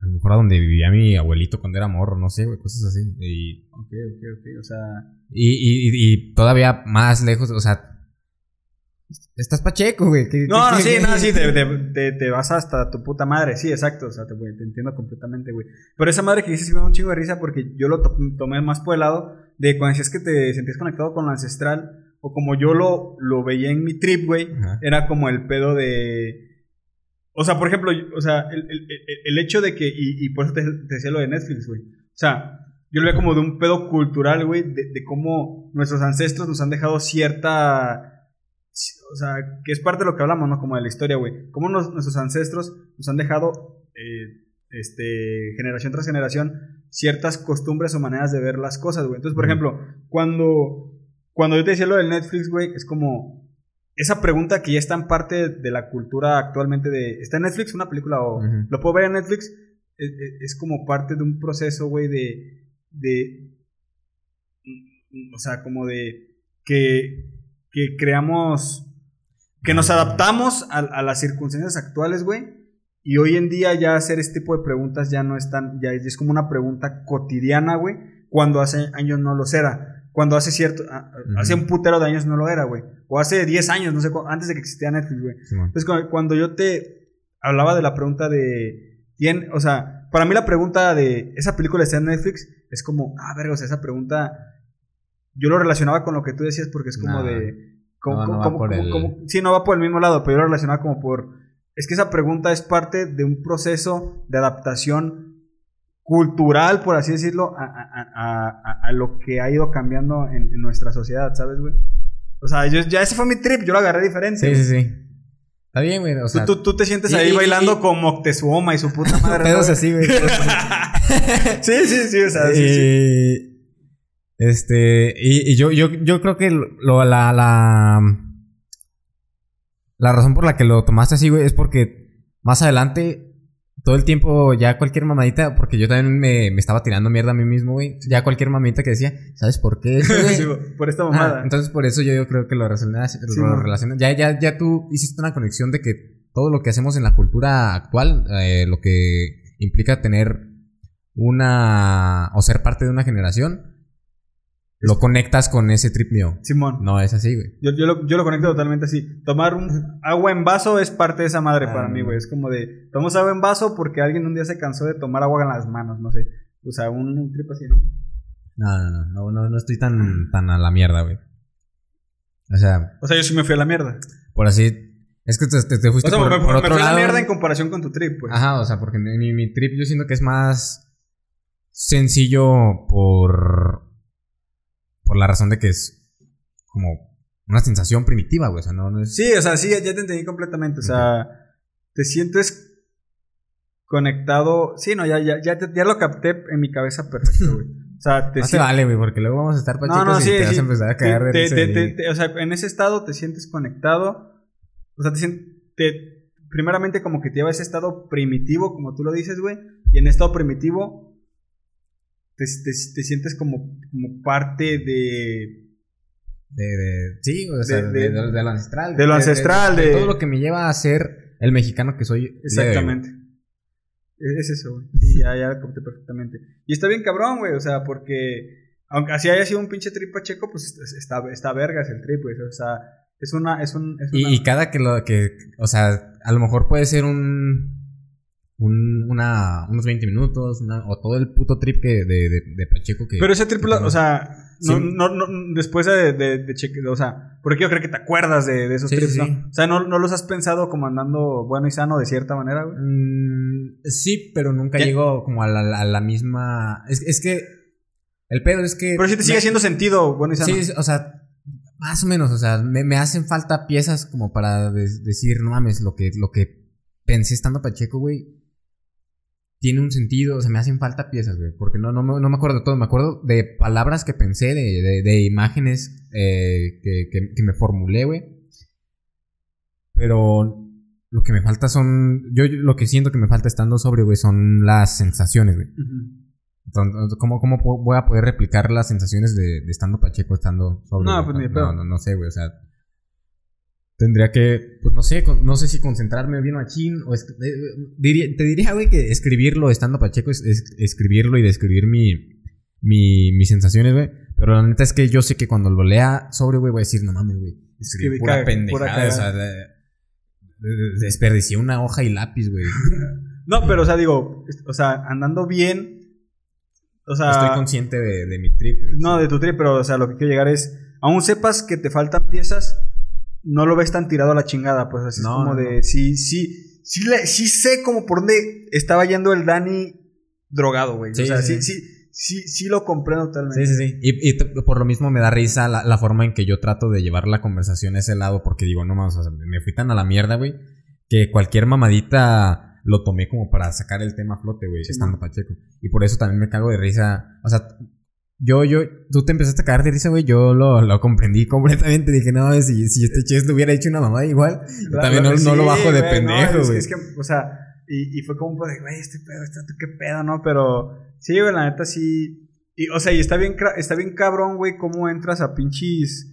A lo mejor a donde vivía mi abuelito cuando era morro, no sé, güey, cosas así. Y, Ok, ok, ok. O sea... y, y, y- y todavía más lejos, o sea... Estás pacheco, güey. ¿qué- No, no, sí, no, sí, te, te- te- vas hasta tu puta madre. Sí, exacto. O sea, te, güey, te entiendo completamente, güey. Pero esa madre que dices sí me da un chingo de risa porque yo lo to- tomé más por el lado de cuando decías que te sentías conectado con lo ancestral. O como yo lo, lo veía en mi trip, güey. Ajá. Era como el pedo de. O sea, por ejemplo, o sea, el, el- el- hecho de que. Y, y por eso te, te decía lo de Netflix, güey. O sea, Yo lo veo como de un pedo cultural, güey, de, de cómo nuestros ancestros nos han dejado cierta o sea, que es parte de lo que hablamos, ¿no? Como de la historia, güey. Cómo nos- nuestros ancestros nos han dejado, eh, este, generación tras generación, ciertas costumbres o maneras de ver las cosas, güey. Entonces, por ejemplo, cuando, cuando yo te decía lo del Netflix, güey, es como esa pregunta que ya está en parte de la cultura actualmente de, ¿está en Netflix una película o lo puedo ver en Netflix? Es, es- es como parte de un proceso, güey, de, de, o sea, como de que, que creamos, que nos adaptamos a, a las circunstancias actuales, güey. Y hoy en día ya hacer este tipo de preguntas ya no es tan, ya es, como una pregunta cotidiana, güey, cuando hace años no lo era. Cuando hace cierto, hace un putero de años no lo era, güey. O hace 10 años, no sé, antes de que existía Netflix, güey. Entonces, cu- cuando yo te hablaba de la pregunta de. ¿quién? O sea, para mí la pregunta de. ¿Esa película está en Netflix? Es como, ah, verga, o sea, esa pregunta. Yo lo relacionaba con lo que tú decías porque es como No. de. Como, No, no como- va como- por como- el- como- sí, no va por el mismo lado, pero yo lo relacionaba como por. Es que esa pregunta es parte de un proceso de adaptación cultural, por así decirlo, a, a- a- lo que ha ido cambiando en, en nuestra sociedad, ¿sabes, güey? O sea, yo, ya ese fue mi trip, yo lo agarré diferente. Sí, sí, sí. Está bien, güey. O sea, tú, tú, tú te sientes y- ahí y- bailando y- con Moctezuma y su puta <laughs> madre. ¿no, pedos así, güey. <laughs> Sí, sí, sí, o sea, sí, sí. Este, y, y yo, yo, yo creo que lo, la, la, la razón por la que lo tomaste así, güey, es porque más adelante, todo el tiempo, ya cualquier mamadita, porque yo también me, me estaba tirando mierda a mí mismo, güey. Ya cualquier mamadita que decía, ¿sabes por qué? <laughs> eso, güey?" Sí, por esta Ah, mamada. entonces por eso yo, yo creo que lo relacionas, Sí, lo Ya, ya, ya tú hiciste una conexión de que todo lo que hacemos en la cultura actual, eh, lo que implica tener una o ser parte de una generación, lo conectas con ese trip mío. Simón. No es así, güey. Yo, yo, lo, yo lo conecto totalmente así. Tomar un agua en vaso es parte de esa madre Ah, para mí, güey. Es como de, tomamos agua en vaso porque alguien un día se cansó de tomar agua en las manos, no sé. O sea, un, un trip así, ¿no? No, no, no, no, no, no estoy tan, tan a la mierda, güey. O sea, O sea, yo sí me fui a la mierda. por así, es que te, te- te O fuiste sea, por, me, por me otro fui a la mierda en comparación con tu trip, pues. Ajá, o sea, porque mi, mi trip yo siento que es más sencillo por por la razón de que es como una sensación primitiva, güey, o sea, no, no es Sí, o sea, sí, ya, ya te entendí completamente. O sea, te sientes conectado. Sí, no, ya, ya, ya, te- ya lo capté en mi cabeza perfecto, güey. O sea, te <laughs> no te sientes. vale, güey, porque luego vamos a estar pachicos No, no, y sí, te vas a empezar a cagar de Te- te- te- o sea, en ese estado te sientes conectado. O sea, te sientes. te- primeramente, como que te lleva a ese estado primitivo, como tú lo dices, güey. Y en estado primitivo, te, te- te sientes como, como parte de. de, de- sí, o sea, De- de, lo ancestral. de lo ancestral, de- todo lo que me lleva a ser el mexicano que soy. Exactamente. Es es eso, güey. Sí, ya, ya lo capté perfectamente. Y está bien cabrón, güey. O sea, porque. Aunque así haya sido un pinche trip pacheco, pues está, está vergas el trip, güey. O sea, es una. Es un, es Y, y cada que lo que, o sea, a lo mejor puede ser un, un una, unos 20 minutos, una- o todo el puto trip que de, de, de Pacheco que... Pero ese que o sea, no, Sí. no, no, después de, de, cheque- o sea, porque yo creo que te acuerdas de, de esos Sí, trips, sí, ¿no? O sea, ¿no, no los has pensado como andando bueno y sano de cierta manera, güey. Mm, sí, pero nunca Ya. llego como a la, misma... Es, es que el pedo es que... Pero sí te sigue me- haciendo sentido bueno y sano. Sí, o sea, más o menos, o sea, me, me hacen falta piezas como para decir, no mames, lo que, lo que pensé estando Pacheco, güey, tiene un sentido, o sea, me hacen falta piezas, güey, porque no, no, me- no me acuerdo de todo, me acuerdo de palabras que pensé, de, de, de imágenes eh, que, que, que me formulé, güey, pero lo que me falta son, yo yo lo que siento que me falta estando sobre, güey, son las sensaciones, güey. Entonces, ¿cómo, cómo voy a poder replicar las sensaciones de, de estando Pacheco, estando sobre? No, pues, no, no, no sé, güey, o sea... Tendría que, pues no sé, no sé si concentrarme bien machín o... es- eh, diría, te diría, güey, que escribirlo estando Pacheco es, es escribirlo y describir mi, mi, mis sensaciones, güey. Pero la neta es que yo sé que cuando lo lea sobre, güey, voy a decir, no mames, güey. Escribí pura caga- pendejada, pura o sea, de- de- desperdicié una hoja y lápiz, güey. <laughs> No, pero, o sea, digo, o sea, andando bien. O sea. Estoy consciente de, de mi trip. güey. No, de tu trip, pero, o sea, lo que quiero llegar es. Aún sepas que te faltan piezas, no lo ves tan tirado a la chingada. Pues así No, es como no, de. no. Sí, sí. Sí, le- sí sé como por dónde estaba yendo el Dani drogado, güey. Sí, o sea, sí, sí, sí. sí. lo comprendo totalmente. Sí, sí, sí. Y, por lo mismo me da risa la, la forma en que yo trato de llevar la conversación a ese lado, porque digo, no más, o sea, me fui tan a la mierda, güey, que cualquier mamadita lo tomé como para sacar el tema a flote, güey, Sí, estando. Pacheco. Y por eso también me cago de risa. O sea, yo, yo, tú te empezaste a cagar de risa, güey, yo lo, lo comprendí completamente. Dije, no, si, si este Ches le hubiera hecho una mamada igual, también no, no lo bajo de güey, pendejo, no, es- güey. es, que, o sea, y, y fue como un poco de, güey, este pedo, este qué pedo, ¿no? Pero sí, güey, la neta sí. Y, o sea, y está bien, está bien cabrón, güey, cómo entras a pinches.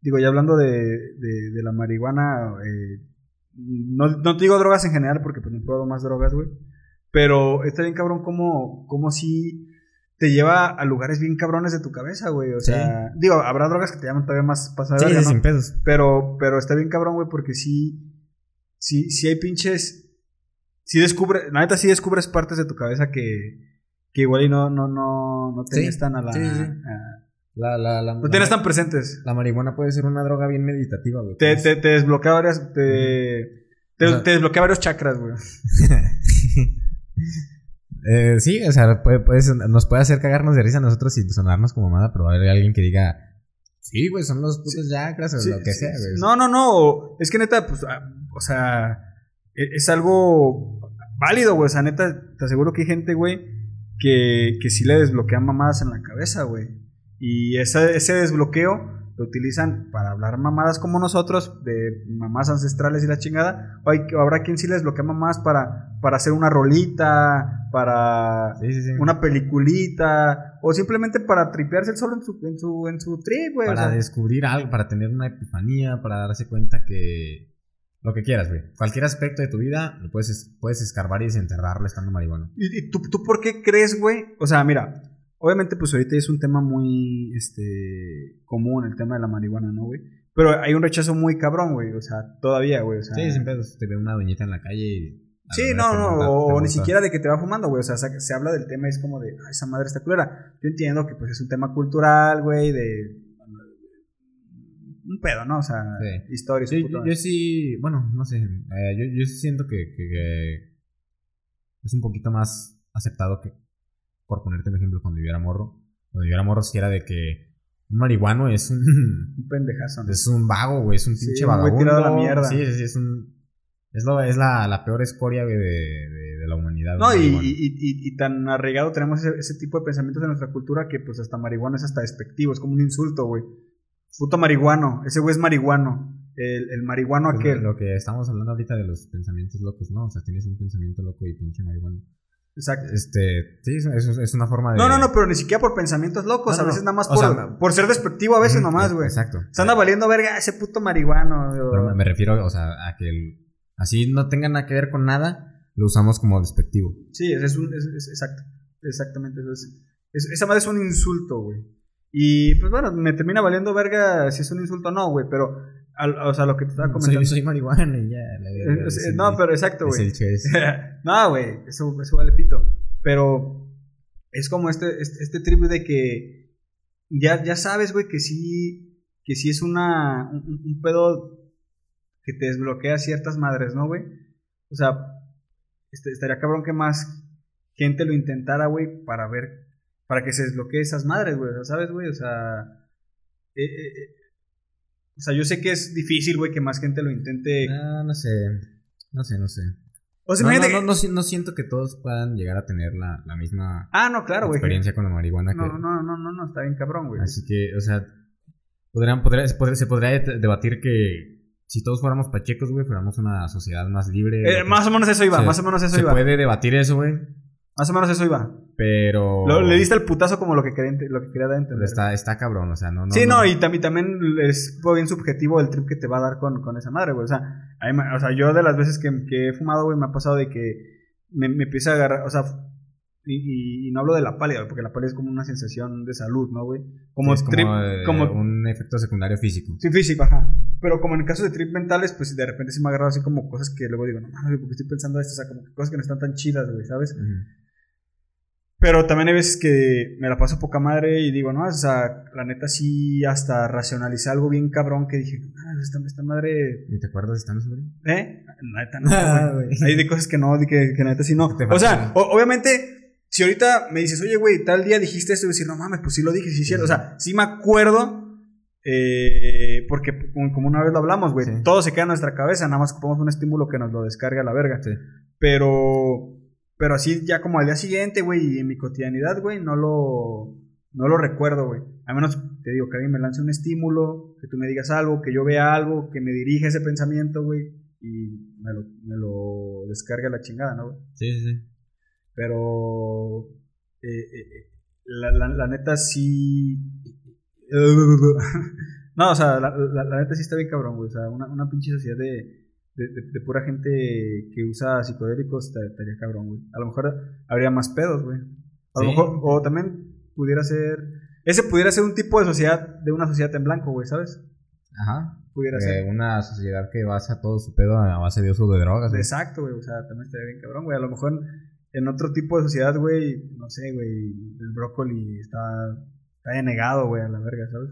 Digo, ya hablando de, de, de la marihuana, eh, no, no te digo drogas en general porque pues no he probado más drogas, güey. Pero está bien cabrón cómo, cómo sí te lleva a lugares bien cabrones de tu cabeza, güey. O Sí. sea, digo, habrá drogas que te llaman todavía más pasadas. Sí, ¿no? sin pedos. Pero, pero está bien cabrón, güey, porque sí, sí, sí hay pinches. Sí descubre, la neta sí descubres partes de tu cabeza que, que igual y no, no, no, no tenías Sí, tan a la. sí, a- La, la, la, no tienes tan presentes. la marihuana puede ser una droga bien meditativa, güey. Te, pues. te, te desbloquea varias. Te, te, O sea- te desbloquea varios chakras, güey. <laughs> Eh, sí, o sea, puede, puede ser- nos puede hacer cagarnos de risa a nosotros y sonarnos como mamada, pero va a haber alguien que diga, sí, güey, son los putos chakras o Sí, lo que sí, sea, sí. güey. No, no, no. Es que neta, pues, ah, o sea, e- es algo válido, güey. O sea, neta, te aseguro que hay gente, güey, que, que sí le desbloquean mamadas en la cabeza, güey. Y esa- ese desbloqueo lo utilizan para hablar mamadas como nosotros, de mamadas ancestrales y la chingada. O hay, habrá quien sí les desbloquea mamadas para, para hacer una rolita, para Sí, sí, sí. una peliculita, o simplemente para tripearse el solo en su, en su, en su trip, güey. o para sea. descubrir algo, para tener una epifanía, para darse cuenta que lo que quieras, güey. Cualquier aspecto de tu vida lo puedes, es- puedes escarbar y desenterrarlo estando marihuana. ¿Y, y tú, tú por qué crees, güey? O sea, mira, obviamente pues ahorita es un tema muy, este, común el tema de la marihuana, ¿no, güey? Pero hay un rechazo muy cabrón, güey, o sea, todavía, güey, o sea... Sí, pedos. Te ve una doñita en la calle y... Sí, no, no, monta- o, ni siquiera de que te va fumando, güey, o sea, se, se habla del tema y es como de, "Ay, esa madre está culera. Yo entiendo que pues es un tema cultural, güey, de... Un pedo, ¿no? O sea, Sí. historia y su Sí, puta yo, yo sí, bueno, no sé. eh, yo, yo sí siento que, que- que es un poquito más aceptado que, por ponerte un ejemplo, cuando yo era morro. Cuando yo era morro, sí era de que un marihuano es un, Un pendejazo, ¿no? es un vago, güey, es un Sí, pinche güey vagabundo. tirado a la mierda. Sí, sí, sí, es un. Es, lo, es la, la peor escoria, güey, de, de, de la humanidad. No, y, marihuano. y, y- y tan arraigado tenemos ese, ese tipo de pensamientos en nuestra cultura que pues hasta marihuana es hasta despectivo, es como un insulto, güey. Puto marihuano, ese güey es marihuano, el, el marihuano Pues, aquel. Lo que estamos hablando ahorita de los pensamientos locos, ¿no? O sea, tienes un pensamiento loco y pinche marihuano. Exacto. Este, sí, es, es- una forma de. No, no, no, pero ni siquiera por pensamientos locos, No, a no, veces nada más por, sea, por ser despectivo, a veces nomás, güey. Exacto. Se anda valiendo verga ese puto marihuano. Pero me, refiero, o sea, a que el- así no tenga nada que ver con nada, lo usamos como despectivo. Sí, es, un, es, es- exacto. Exactamente, eso es, es- Esa madre es un insulto, güey. Y pues bueno, me termina valiendo verga si es un insulto o no, güey, pero, al- o sea, lo que te estaba comentando. Soy, soy marihuana y ya. la Eh, es el- no, pero exacto, güey. <laughs> no, güey, eso, eso vale pito. Pero es como este, este, este trip de que ya, ya sabes, güey, que sí, que sí es una, un, pedo que te desbloquea ciertas madres, ¿no, güey? O sea, este, estaría cabrón que más gente lo intentara, güey, para ver, para que se desbloquee esas madres, güey, o sea, ¿sabes, güey? O sea, eh, eh, o sea, yo sé que es difícil, güey, que más gente lo intente. No, no sé. No sé, no sé. O sea, No, no, imagínate no, no no siento que todos puedan llegar a tener la, la misma Ah, no, claro, experiencia con la marihuana. No, que, no, no, no, no, está bien cabrón, güey. Así que, o sea, podrían, podría- se podría, se podría de- debatir que si todos fuéramos pachecos, güey, fuéramos una sociedad más libre. Eh, más o menos eso iba, se- más o menos eso se iba. puede debatir eso, güey, Más o menos eso iba. pero... Lo- le diste el putazo como lo que quería, lo que quería dar a entender. Está, está cabrón, o sea, no... no sí, no, y también, también es bien subjetivo el trip que te va a dar con, con esa madre, güey. O sea, me- o sea, yo de las veces que, que he fumado, güey, me ha pasado de que me, me empieza a agarrar, o sea, y, y- y no hablo de la pálida, porque la pálida es como una sensación de salud, ¿no, güey? Como es trip, como, eh, como un efecto secundario físico. Sí, físico, ajá. Pero como en el caso de trip mentales, pues de repente sí me ha agarrado así como cosas que luego digo, no mames, porque estoy pensando esto, o sea, como que cosas que no están tan chidas, güey, ¿sabes? Pero también hay veces que me la paso poca madre y digo, no, o sea, la neta sí hasta racionalicé algo bien cabrón que dije, no, esta, esta madre, ¿Y te acuerdas de esta sobre? ¿eh? La neta no, <laughs> güey. Hay de cosas que no, que, que la neta sí no. O sea, o- obviamente si ahorita me dices, oye, güey, tal día dijiste esto, y decir, no mames, pues sí lo dije, sí es cierto. O sea, sí me acuerdo. eh, porque como, una vez lo hablamos, güey, Sí. todo se queda en nuestra cabeza, nada más ocupamos un estímulo que nos lo descargue a la verga. Pero, pero así ya como al día siguiente, güey, y en mi cotidianidad, güey, no lo, no lo recuerdo, güey. A menos, te digo, que alguien me lance un estímulo, que tú me digas algo, que yo vea algo, que me dirija ese pensamiento, güey, y me lo, me lo descargue a la chingada, ¿no, güey? Sí, sí, sí. Pero, eh, eh, eh, la, la, la neta sí... <laughs> no, o sea, la, la- la neta sí está bien cabrón, güey. O sea, una, una pinche sociedad de, de, de- de pura gente que usa psicodélicos esta- estaría cabrón, güey. A lo mejor habría más pedos, güey. A lo Sí. mejor, o también pudiera ser... Ese pudiera ser un tipo de sociedad, de una sociedad en blanco, güey, ¿sabes? Ajá. Pudiera Eh, ser. una sociedad que basa todo su pedo a base de uso de drogas. güey. Exacto, güey. O sea, también estaría bien cabrón, güey. A lo mejor en otro tipo de sociedad, güey, no sé, güey, el brócoli está, está denegado, güey, a la verga, ¿sabes?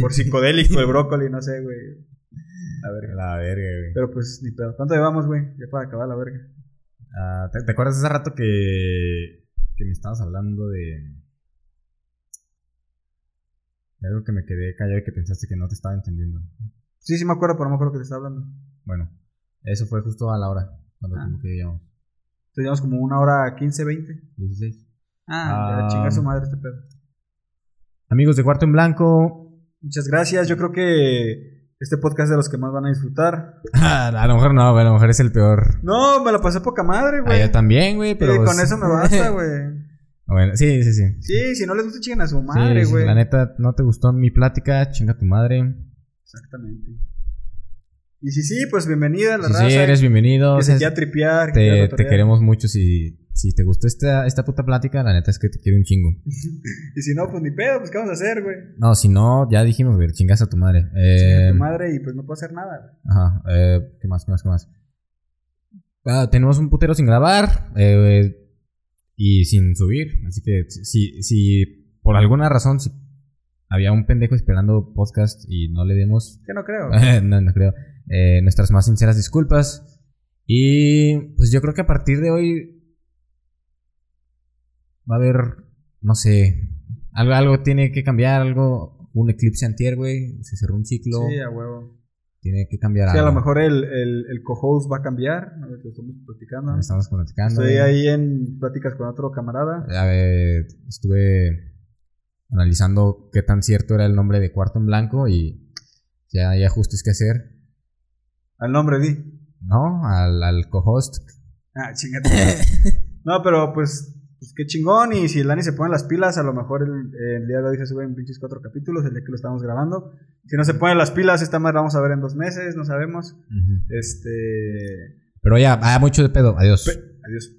Por <laughs> psicodélico el brócoli, no sé, güey. A verga. La verga, güey. Pero pues, ni pedo. ¿Cuánto llevamos, güey? Ya para acabar la verga. Ah, ¿te, te acuerdas hace rato que, que me estabas hablando de, de algo que me quedé callado y que pensaste que no te estaba entendiendo? Sí, sí me acuerdo, pero no me acuerdo que te estaba hablando. Bueno, eso fue justo a la hora, cuando Ah. como que llevamos Entonces llevamos como una hora 15, 20. 16. Ah, Ah. chingar su madre este pedo. Amigos de Cuarto en Blanco, Muchas gracias. Yo creo que este podcast de los que más van a disfrutar. <laughs> a lo mejor no, a lo mejor es el peor. No, me la pasé poca madre, Ah, güey. yo también, güey, pero... Sí, con pues- eso me basta, <laughs> güey. bueno, sí, sí, sí. Sí, si no les gusta, chinguen a su madre, Sí, sí, güey. la neta, no te gustó mi plática, chinga tu madre. Exactamente. Y si sí, pues bienvenida a la raza. sí, eres bienvenido. que se quiera tripear. te, te queremos mucho. Si, si te gustó esta, esta puta plática, la neta es que te quiero un chingo. <laughs> Y si no, pues ni pedo, pues ¿qué vamos a hacer, güey? No, si no, ya dijimos, güey, chingas a tu madre. Eh, tu madre y pues no puedo hacer nada. güey. Ajá, eh, ¿qué más, qué más, qué más? Ah, tenemos un putero sin grabar eh, y sin subir. Así que si, si por alguna razón si había un pendejo esperando podcast y no le demos Que no creo. <laughs> no, no creo. Eh, nuestras más sinceras disculpas. Y pues yo creo que a partir de hoy va a haber, no sé, algo, algo tiene que cambiar, algo, un eclipse antier, güey, se cerró un ciclo, Sí, a huevo. tiene que cambiar Sí, a algo. lo mejor el, el, el co-host va a cambiar. ¿no? Lo estamos platicando. Estamos platicando. Estoy ahí en pláticas con otro camarada. A ver, estuve analizando qué tan cierto era el nombre de Cuarto en Blanco y ya hay ajustes que hacer. Al nombre di. ¿No? Al, al co-host. Ah, chingate. <laughs> no, pero pues, pues qué chingón. Y si el Dani se pone las pilas, a lo mejor el, el día de hoy se suben pinches cuatro capítulos, el día que lo estamos grabando. Si no se ponen las pilas, esta más la vamos a ver en dos meses, no sabemos. Este. Pero ya, ah, mucho de pedo. Adiós. Pe- Adiós.